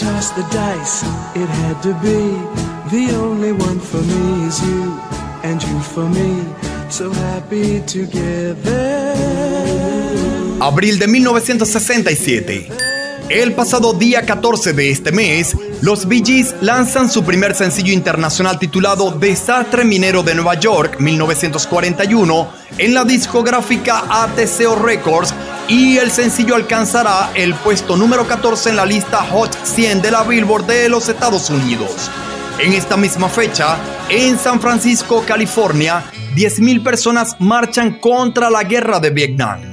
S17: The dice, it had to be. The only one for me is you, and you for me,
S18: so happy.
S1: Abril de 1967. El pasado día 14 de este mes, los Bee Gees lanzan su primer sencillo internacional titulado Desastre Minero de Nueva York 1941 en la discográfica ATCO Records y el sencillo alcanzará el puesto número 14 en la lista Hot 100 de la Billboard de los Estados Unidos. En esta misma fecha, en San Francisco, California, 10.000 personas marchan contra la guerra de Vietnam.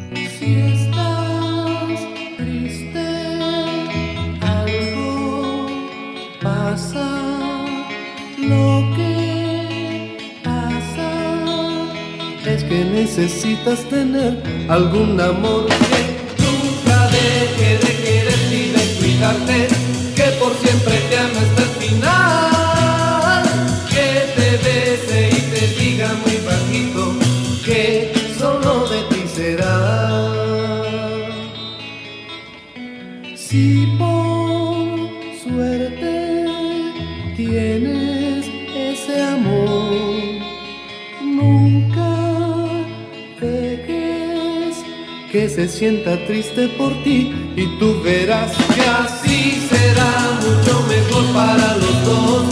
S18: Necesitas tener algún amor que nunca deje de quererte y de cuidarte. Que por siempre te ame hasta el final. Que te bese y te diga muy bajito que se sienta triste por ti y tú verás que así será mucho mejor para los dos,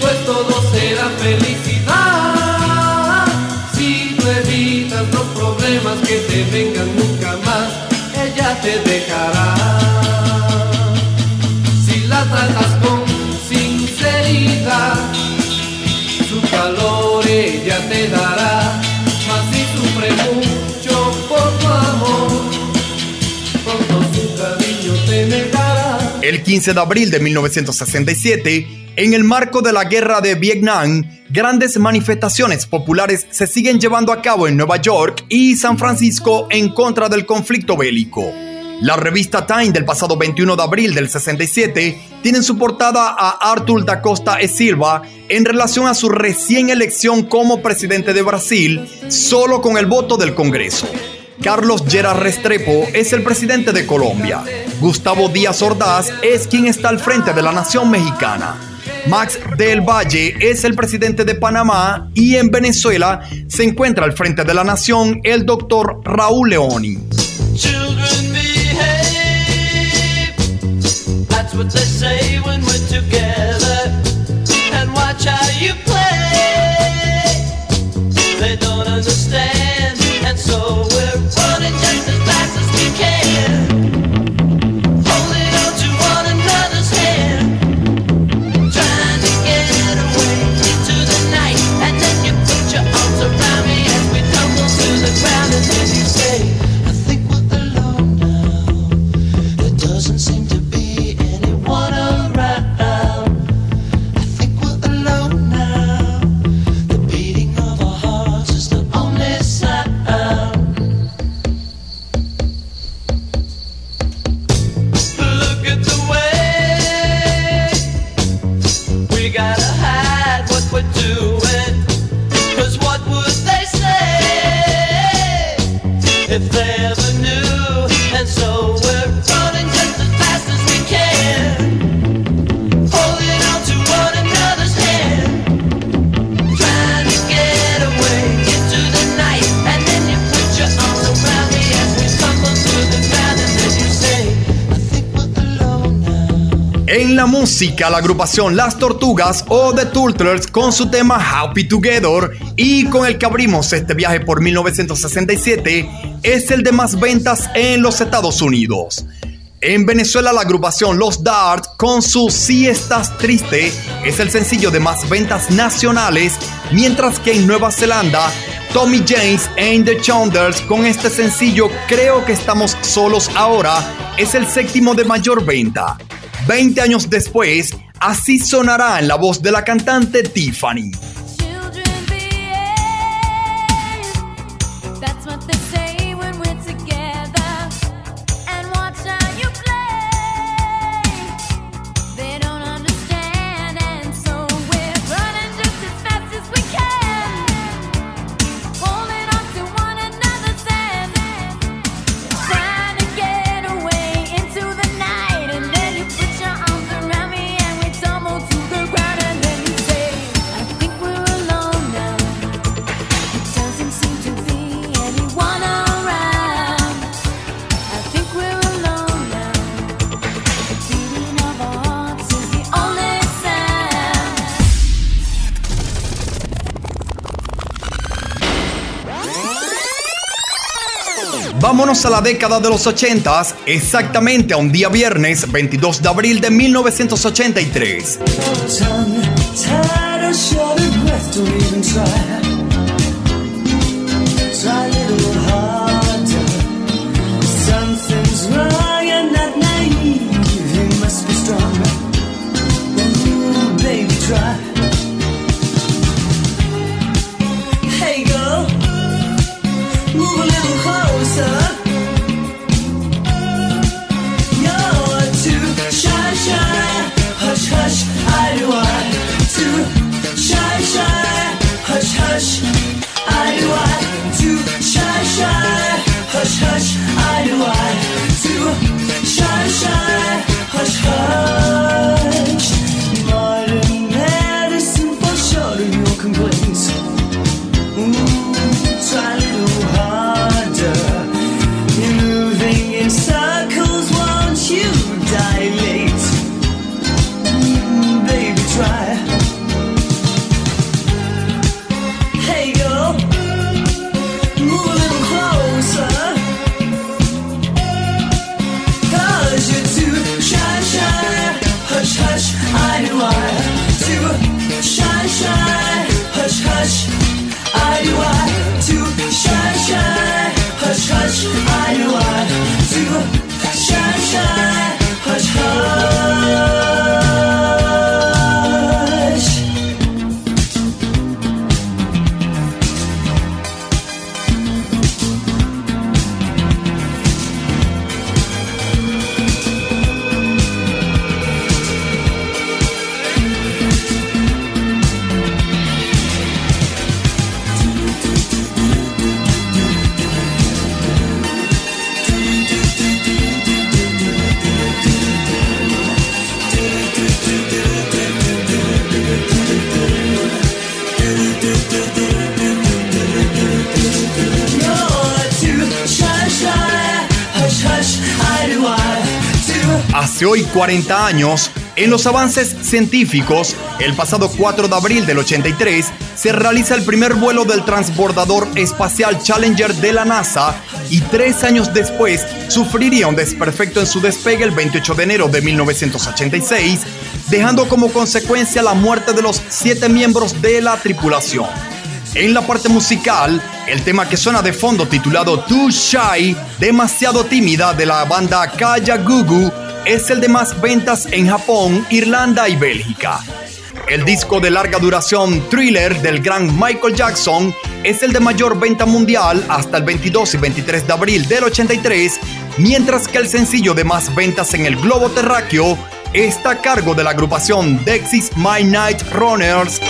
S18: pues todo será felicidad. Si tú evitas los problemas que te vengan nunca más, ella te dejará.
S1: El 15 de abril de 1967, en el marco de la guerra de Vietnam, grandes manifestaciones populares se siguen llevando a cabo en Nueva York y San Francisco en contra del conflicto bélico. La revista Time del pasado 21 de abril del 67 tiene en su portada a Arthur da Costa e Silva en relación a su recién elección como presidente de Brasil solo con el voto del Congreso. Carlos Gerard Restrepo es el presidente de Colombia. Gustavo Díaz Ordaz es quien está al frente de la nación mexicana. Max del Valle es el presidente de Panamá y en Venezuela se encuentra al frente de la nación el doctor Raúl Leoni.
S7: Children behave. That's what they say
S1: la agrupación Las Tortugas o The Turtles con su tema Happy Together y con el que abrimos este viaje por 1967 es el de más ventas en los Estados Unidos. En Venezuela la agrupación Los Dart con su Si estás triste es el sencillo de más ventas nacionales, mientras que en Nueva Zelanda Tommy James and the Chonders con este sencillo Creo que estamos solos ahora es el séptimo de mayor venta. 20 años después, así sonará en la voz de la cantante Tiffany. A la década de los 80, exactamente a un día viernes 22 de abril de 1983. Hoy 40 años, en los avances científicos, el pasado 4 de abril del 83, se realiza el primer vuelo del transbordador espacial Challenger de la NASA y tres años después sufriría un desperfecto en su despegue el 28 de enero de 1986, dejando como consecuencia la muerte de los siete miembros de la tripulación. En la parte musical, el tema que suena de fondo titulado Too Shy, demasiado tímida de la banda Kaya Gugu, es el de más ventas en Japón, Irlanda y Bélgica. El disco de larga duración Thriller del gran Michael Jackson es el de mayor venta mundial hasta el 22 y 23 de abril del 83, mientras que el sencillo de más ventas en el globo terráqueo está a cargo de la agrupación Dexys My Night Runners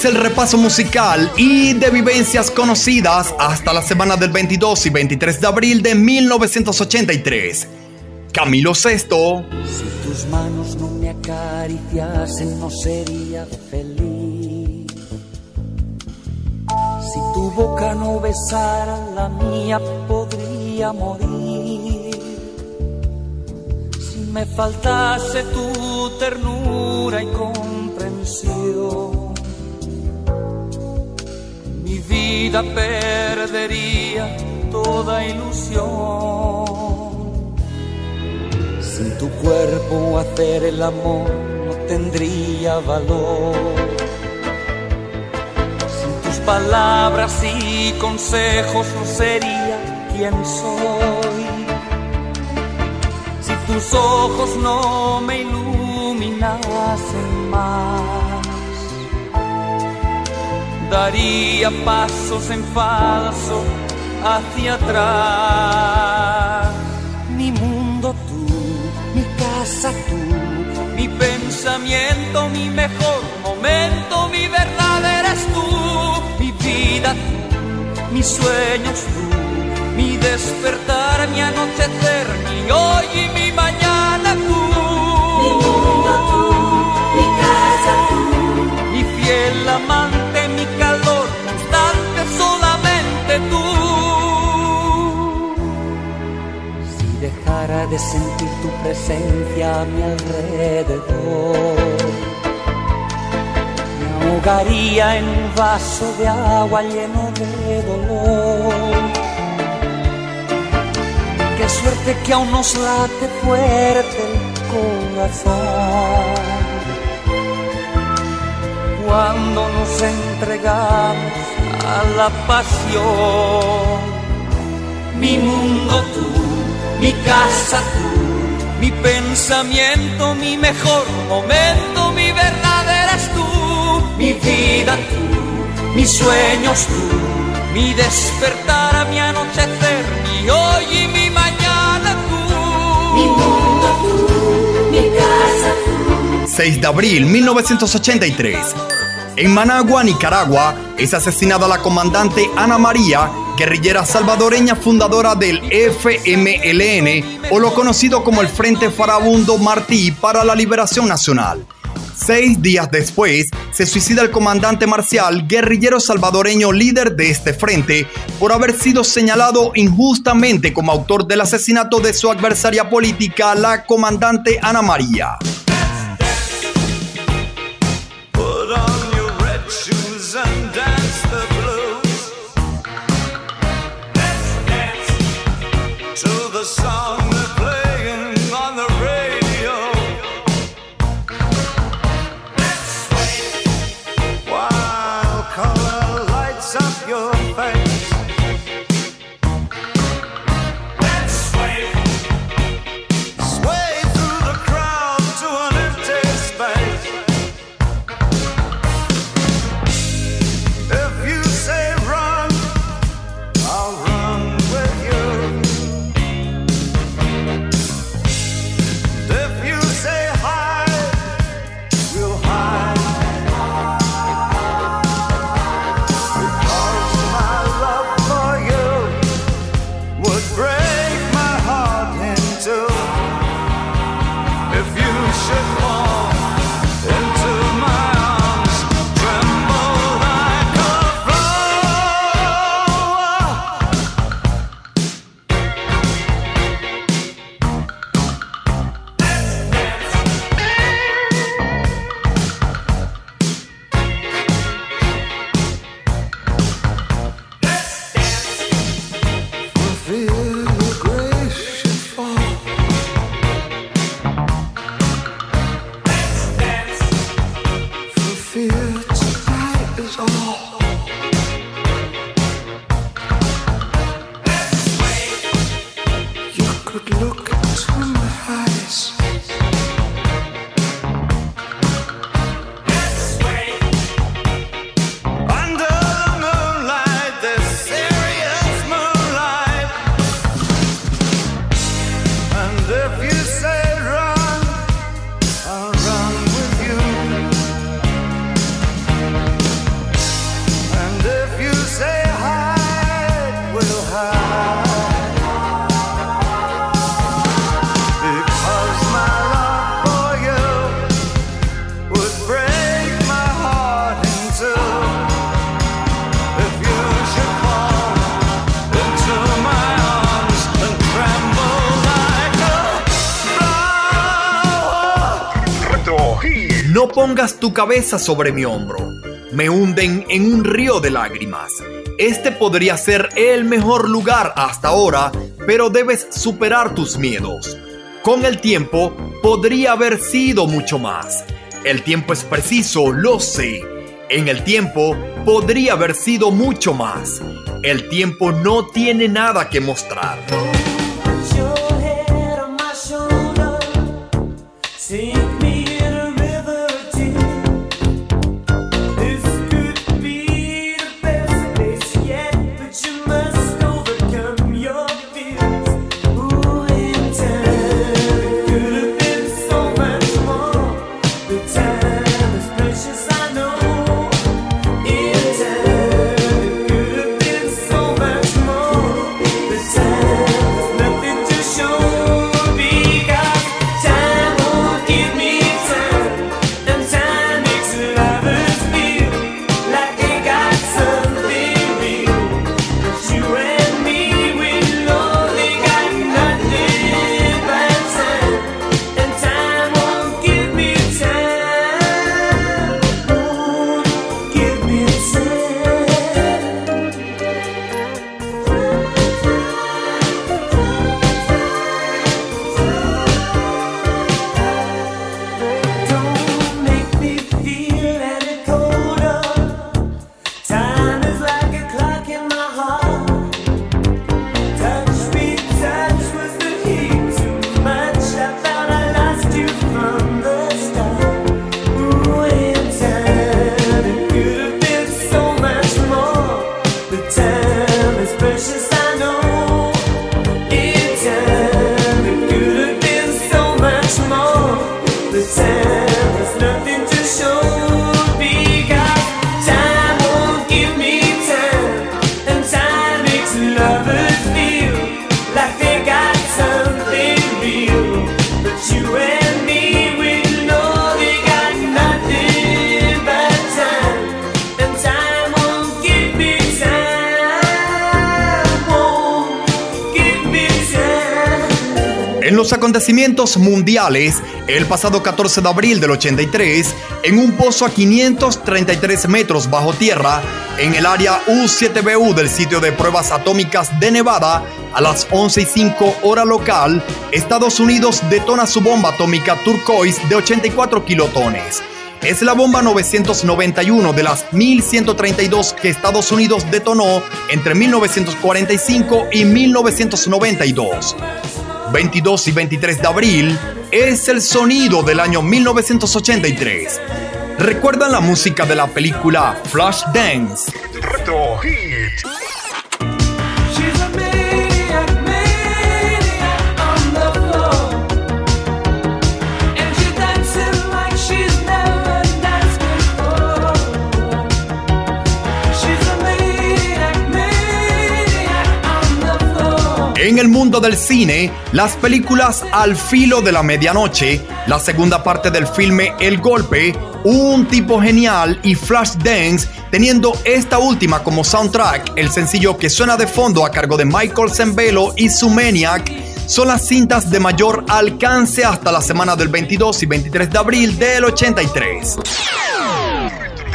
S1: es el repaso musical y de vivencias conocidas hasta la semana del 22 y 23 de abril de 1983. Camilo Sesto.
S7: Si tus manos no me acariciasen, no sería feliz. Si tu boca no besara la mía, podría morir. Si me faltase tu ternura y comprensión, vida perdería toda ilusión. Sin tu cuerpo hacer el amor no tendría valor. Sin tus palabras y consejos no sería quien soy. Si tus ojos no me iluminasen más, daría pasos en falso hacia atrás. Mi mundo tú mi casa tú, mi pensamiento, mi mejor momento, mi verdad eres tú, mi vida tú, mis sueños tú, mi despertar, mi anochecer, mi hoy y mi mañana tú. Mi mundo tú, mi casa tú, mi fiel amante, de sentir tu presencia a mi alrededor, me ahogaría en un vaso de agua lleno de dolor. Qué suerte que aún nos late fuerte el corazón cuando nos entregamos a la pasión. Mi mundo tú, mi casa tú, mi pensamiento, mi mejor momento, mi verdad eres tú, mi vida tú, mis sueños tú, mi despertar, mi anochecer, mi hoy y mi mañana tú. Mi mundo tú, mi casa tú.
S1: 6 de abril 1983. En Managua, Nicaragua, es asesinada la comandante Ana María, guerrillera salvadoreña fundadora del FMLN o lo conocido como el Frente Farabundo Martí para la Liberación Nacional. Seis días después, se suicida el comandante marcial, guerrillero salvadoreño líder de este frente, por haber sido señalado injustamente como autor del asesinato de su adversaria política, la comandante Ana María.
S6: The song
S1: pongas tu cabeza sobre mi hombro. Me hunden en un río de lágrimas. Este podría ser el mejor lugar hasta ahora, pero debes superar tus miedos. Con el tiempo podría haber sido mucho más. El tiempo es preciso, lo sé. En el tiempo podría haber sido mucho más. El tiempo no tiene nada que mostrar.
S6: The time is nothing to show
S1: acontecimientos mundiales, el pasado 14 de abril del 83, en un pozo a 533 metros bajo tierra, en el área U7BU del sitio de pruebas atómicas de Nevada, a las 11 y 5 hora local, Estados Unidos detona su bomba atómica Turquoise de 84 kilotones. Es la bomba 991 de las 1132 que Estados Unidos detonó entre 1945 y 1992. 22 y 23 de abril es el sonido del año 1983. ¿Recuerdan la música de la película Flashdance?
S14: Retro.
S1: En el mundo del cine, las películas Al filo de la medianoche, la segunda parte del filme El golpe, Un tipo genial y Flashdance, teniendo esta última como soundtrack, el sencillo que suena de fondo a cargo de Michael Zembelo y su Maniac, son las cintas de mayor alcance hasta la semana del 22 y 23 de abril del 83.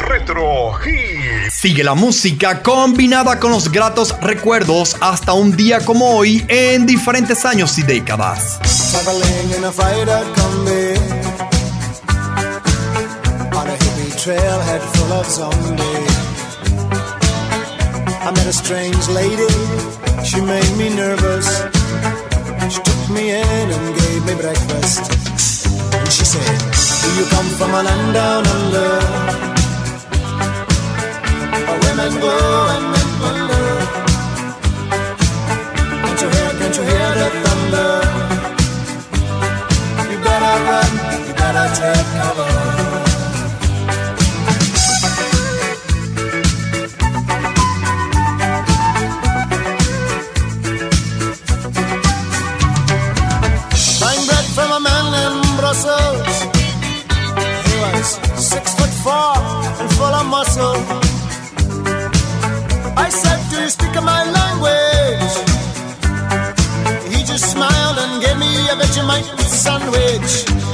S14: Retro Hit.
S1: Sigue la música combinada con los gratos recuerdos hasta un día como hoy en diferentes años y décadas.
S19: Traveling in a freighter combi on a hippie trailhead full of zombies. I met a strange lady, she made me nervous. She took me in and gave me breakfast. And she said, Do you come from a land down under? And wonder. Can't you hear, can't you hear the thunder? You better run, you better take cover. Six foot four and full of muscle. Language? He just smiled and gave me a Vegemite sandwich.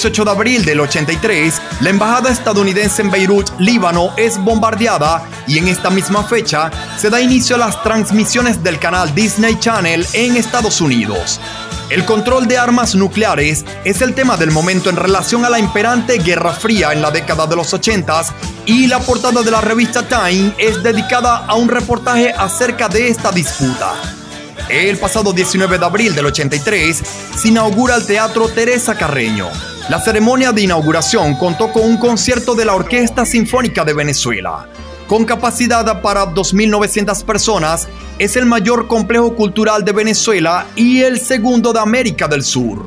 S1: 18 de abril del 83, la embajada estadounidense en Beirut, Líbano, es bombardeada y en esta misma fecha se da inicio a las transmisiones del canal Disney Channel en Estados Unidos. El control de armas nucleares es el tema del momento en relación a la imperante Guerra Fría en la década de los 80 y la portada de la revista Time es dedicada a un reportaje acerca de esta disputa. El pasado 19 de abril del 83 se inaugura el Teatro Teresa Carreño. La ceremonia de inauguración contó con un concierto de la Orquesta Sinfónica de Venezuela. Con capacidad para 2.900 personas, es el mayor complejo cultural de Venezuela y el segundo de América del Sur.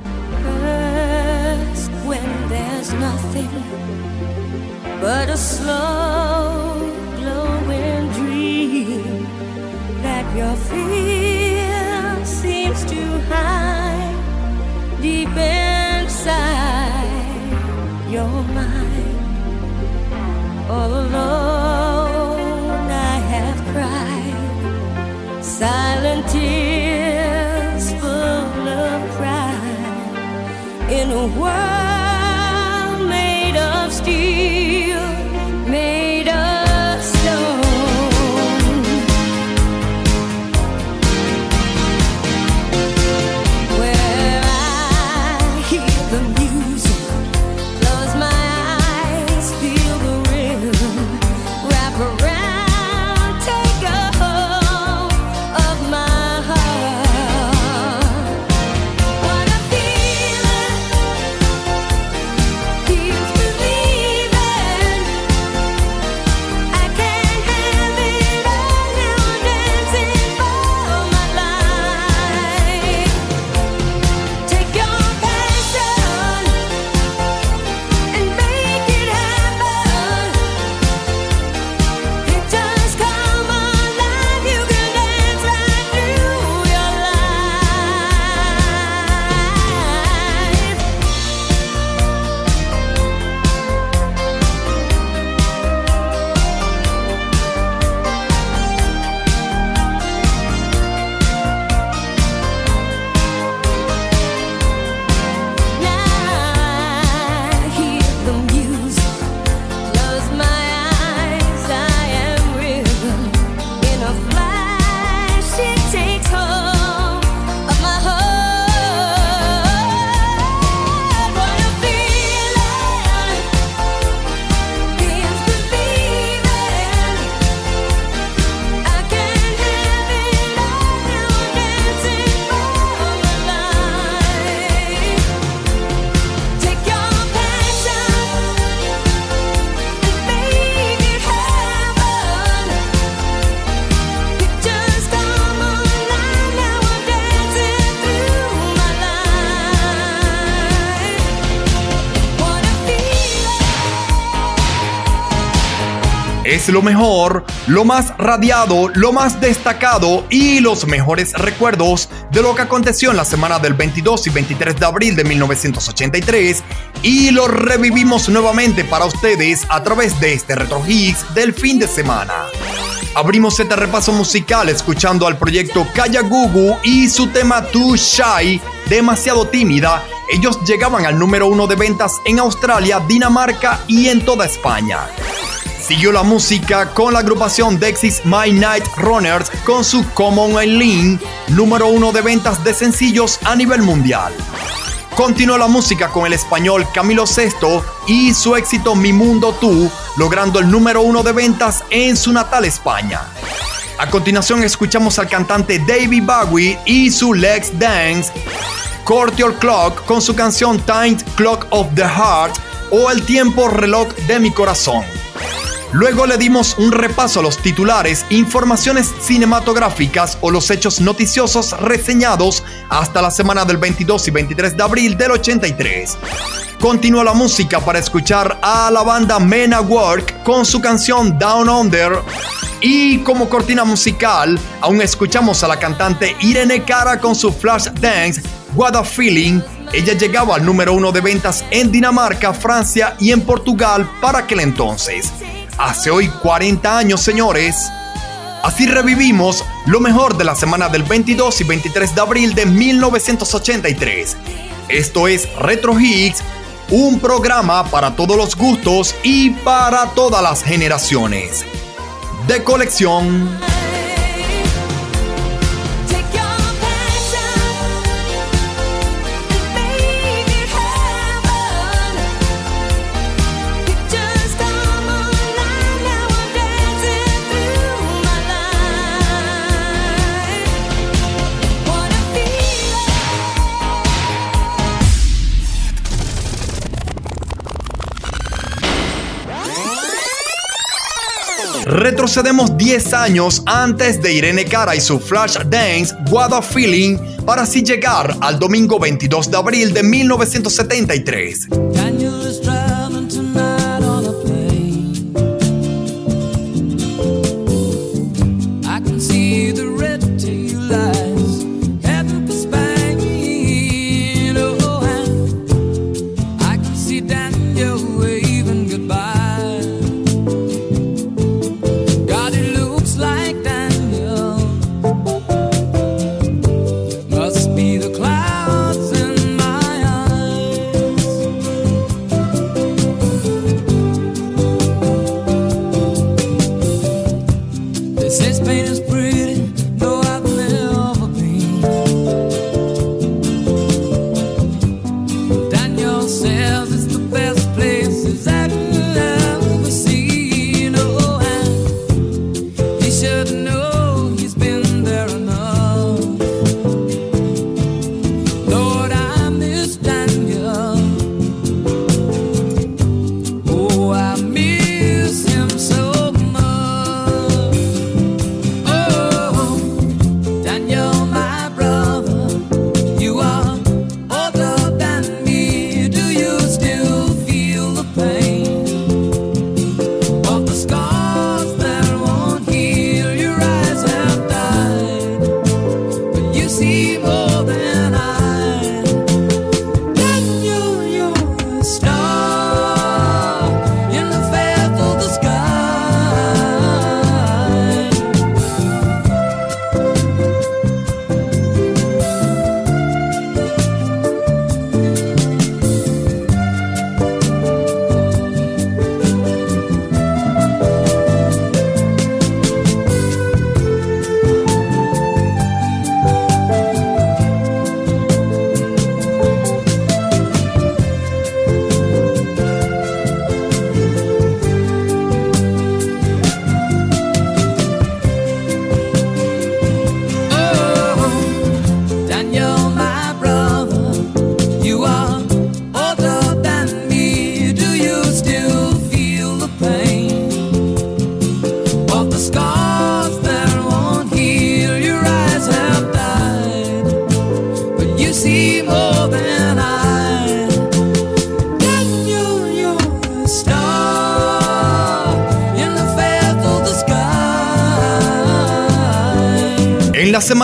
S2: Inside your mind. All alone, I have cried silent tears full of pride in a world
S1: lo mejor, lo más radiado, lo más destacado y los mejores recuerdos de lo que aconteció en la semana del 22 y 23 de abril de 1983 y lo revivimos nuevamente para ustedes a través de este Retro Hits del fin de semana. Abrimos este repaso musical escuchando al proyecto Kaya Gugu y su tema Too Shy, demasiado tímida. Ellos llegaban al número uno de ventas en Australia, Dinamarca y en toda España. Siguió la música con la agrupación Dexys My Night Runners con su Common Eileen, número uno de ventas de sencillos a nivel mundial. Continuó la música con el español Camilo Sesto y su éxito Mi Mundo Tú, logrando el número uno de ventas en su natal España. A continuación escuchamos al cantante David Bowie y su Legs Dance, Court Your Clock con su canción Time Clock of the Heart o El Tiempo Reloj de mi Corazón. Luego le dimos un repaso a los titulares, informaciones cinematográficas o los hechos noticiosos reseñados hasta la semana del 22 y 23 de abril del 83. Continúa la música para escuchar a la banda Men at Work con su canción Down Under. Y como cortina musical, aún escuchamos a la cantante Irene Cara con su Flash Dance What a Feeling. Ella llegaba al número uno de ventas en Dinamarca, Francia y en Portugal para aquel entonces. Hace hoy 40 años, señores. Así revivimos lo mejor de la semana del 22 y 23 de abril de 1983. Esto es Retro Hits un programa para todos los gustos y para todas las generaciones. De colección. Retrocedemos 10 años antes de Irene Cara y su Flash Dance What a Feeling para así llegar al domingo 22 de abril de 1973.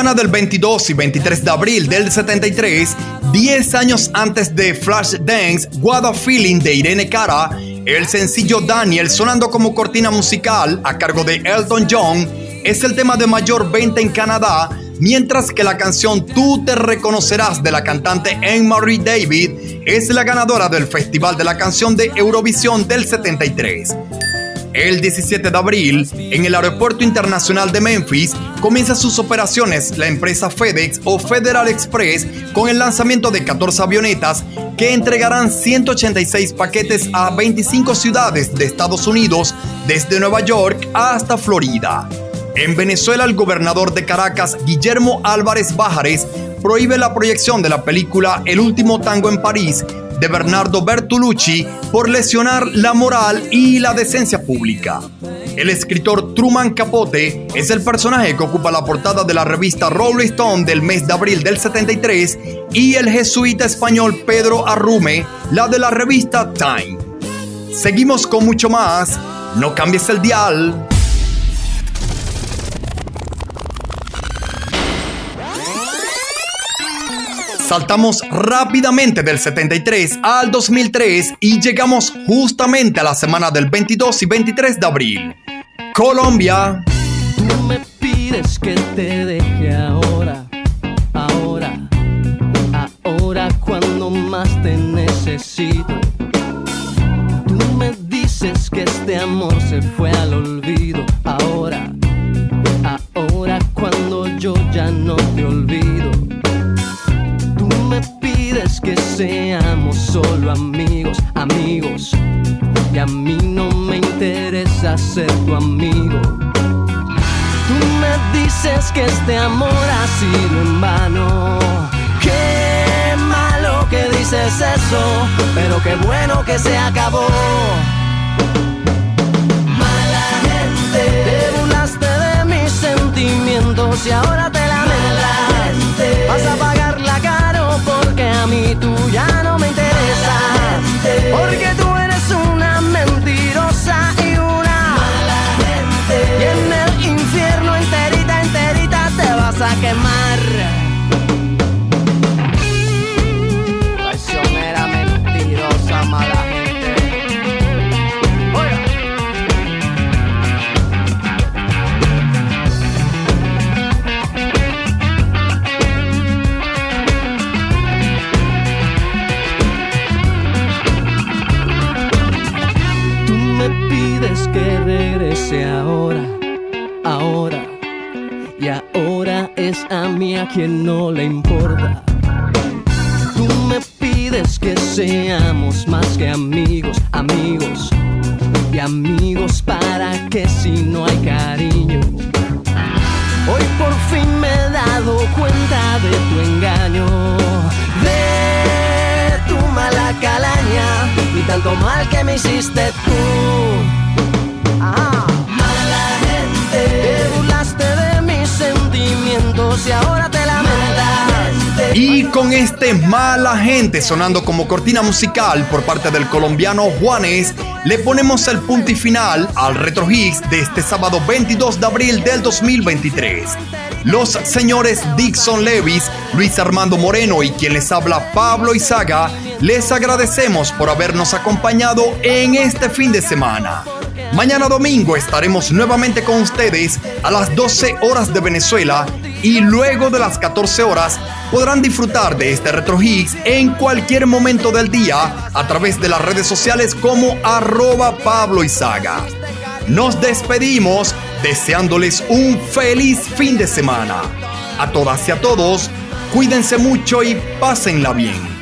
S1: Semana del 22 y 23 de abril del 73, 10 años antes de Flashdance What a Feeling de Irene Cara, el sencillo Daniel sonando como cortina musical a cargo de Elton John es el tema de mayor venta en Canadá, mientras que la canción Tú te reconocerás de la cantante Anne-Marie David es la ganadora del Festival de la Canción de Eurovisión del 73. El 17 de abril, en el Aeropuerto Internacional de Memphis, comienza sus operaciones la empresa FedEx o Federal Express con el lanzamiento de 14 avionetas que entregarán 186 paquetes a 25 ciudades de Estados Unidos, desde Nueva York hasta Florida. En Venezuela, el gobernador de Caracas, Guillermo Álvarez Bájares, prohíbe la proyección de la película El último tango en París de Bernardo Bertolucci por lesionar la moral y la decencia pública. El escritor Truman Capote es el personaje que ocupa la portada de la revista Rolling Stone del mes de abril del 73 y el jesuita español Pedro Arrume la de la revista Time. Seguimos con mucho más, no cambies el dial. Saltamos rápidamente del 73 al 2003 y llegamos justamente a la semana del 22 y 23 de abril. Colombia.
S20: Tú me pides que te deje ahora, ahora, ahora cuando más te necesito.
S10: Tú me dices que este amor se fue al olvido, ahora, ahora cuando yo ya no te olvido. Tú me pides que seamos solo amigos, amigos. Y a mí no me interesa ser tu amigo. Tú me dices que este amor ha sido en vano. Qué malo que dices eso, pero qué bueno que se acabó. Mala gente, te burlaste de mis sentimientos y ahora te lamentas. Vas a pagarla caro porque a mí tú ya no me interesas. Porque quemar. Traicionera, mentirosa, mala gente. Tú me pides que regrese ahora. A quien no le importa. Tú me pides que seamos más que amigos, amigos. Y amigos para que si no hay cariño. Hoy por fin me he dado cuenta de tu engaño, de tu mala calaña y tanto mal que me hiciste tú. Ah. Mala gente, te burlaste de mis sentimientos y ahora.
S1: Y con este mala gente sonando como cortina musical por parte del colombiano Juanes, le ponemos el punto y final al Retro Hits de este sábado 22 de abril del 2023. Los señores Dixon Levis, Luis Armando Moreno y quien les habla Pablo Izaga, les agradecemos por habernos acompañado en este fin de semana. Mañana domingo estaremos nuevamente con ustedes a las 12 horas de Venezuela y luego de las 14 horas podrán disfrutar de este Retro Higgs en cualquier momento del día a través de las redes sociales como arroba Pablo Nos despedimos deseándoles un feliz fin de semana. A todas y a todos, cuídense mucho y pásenla bien.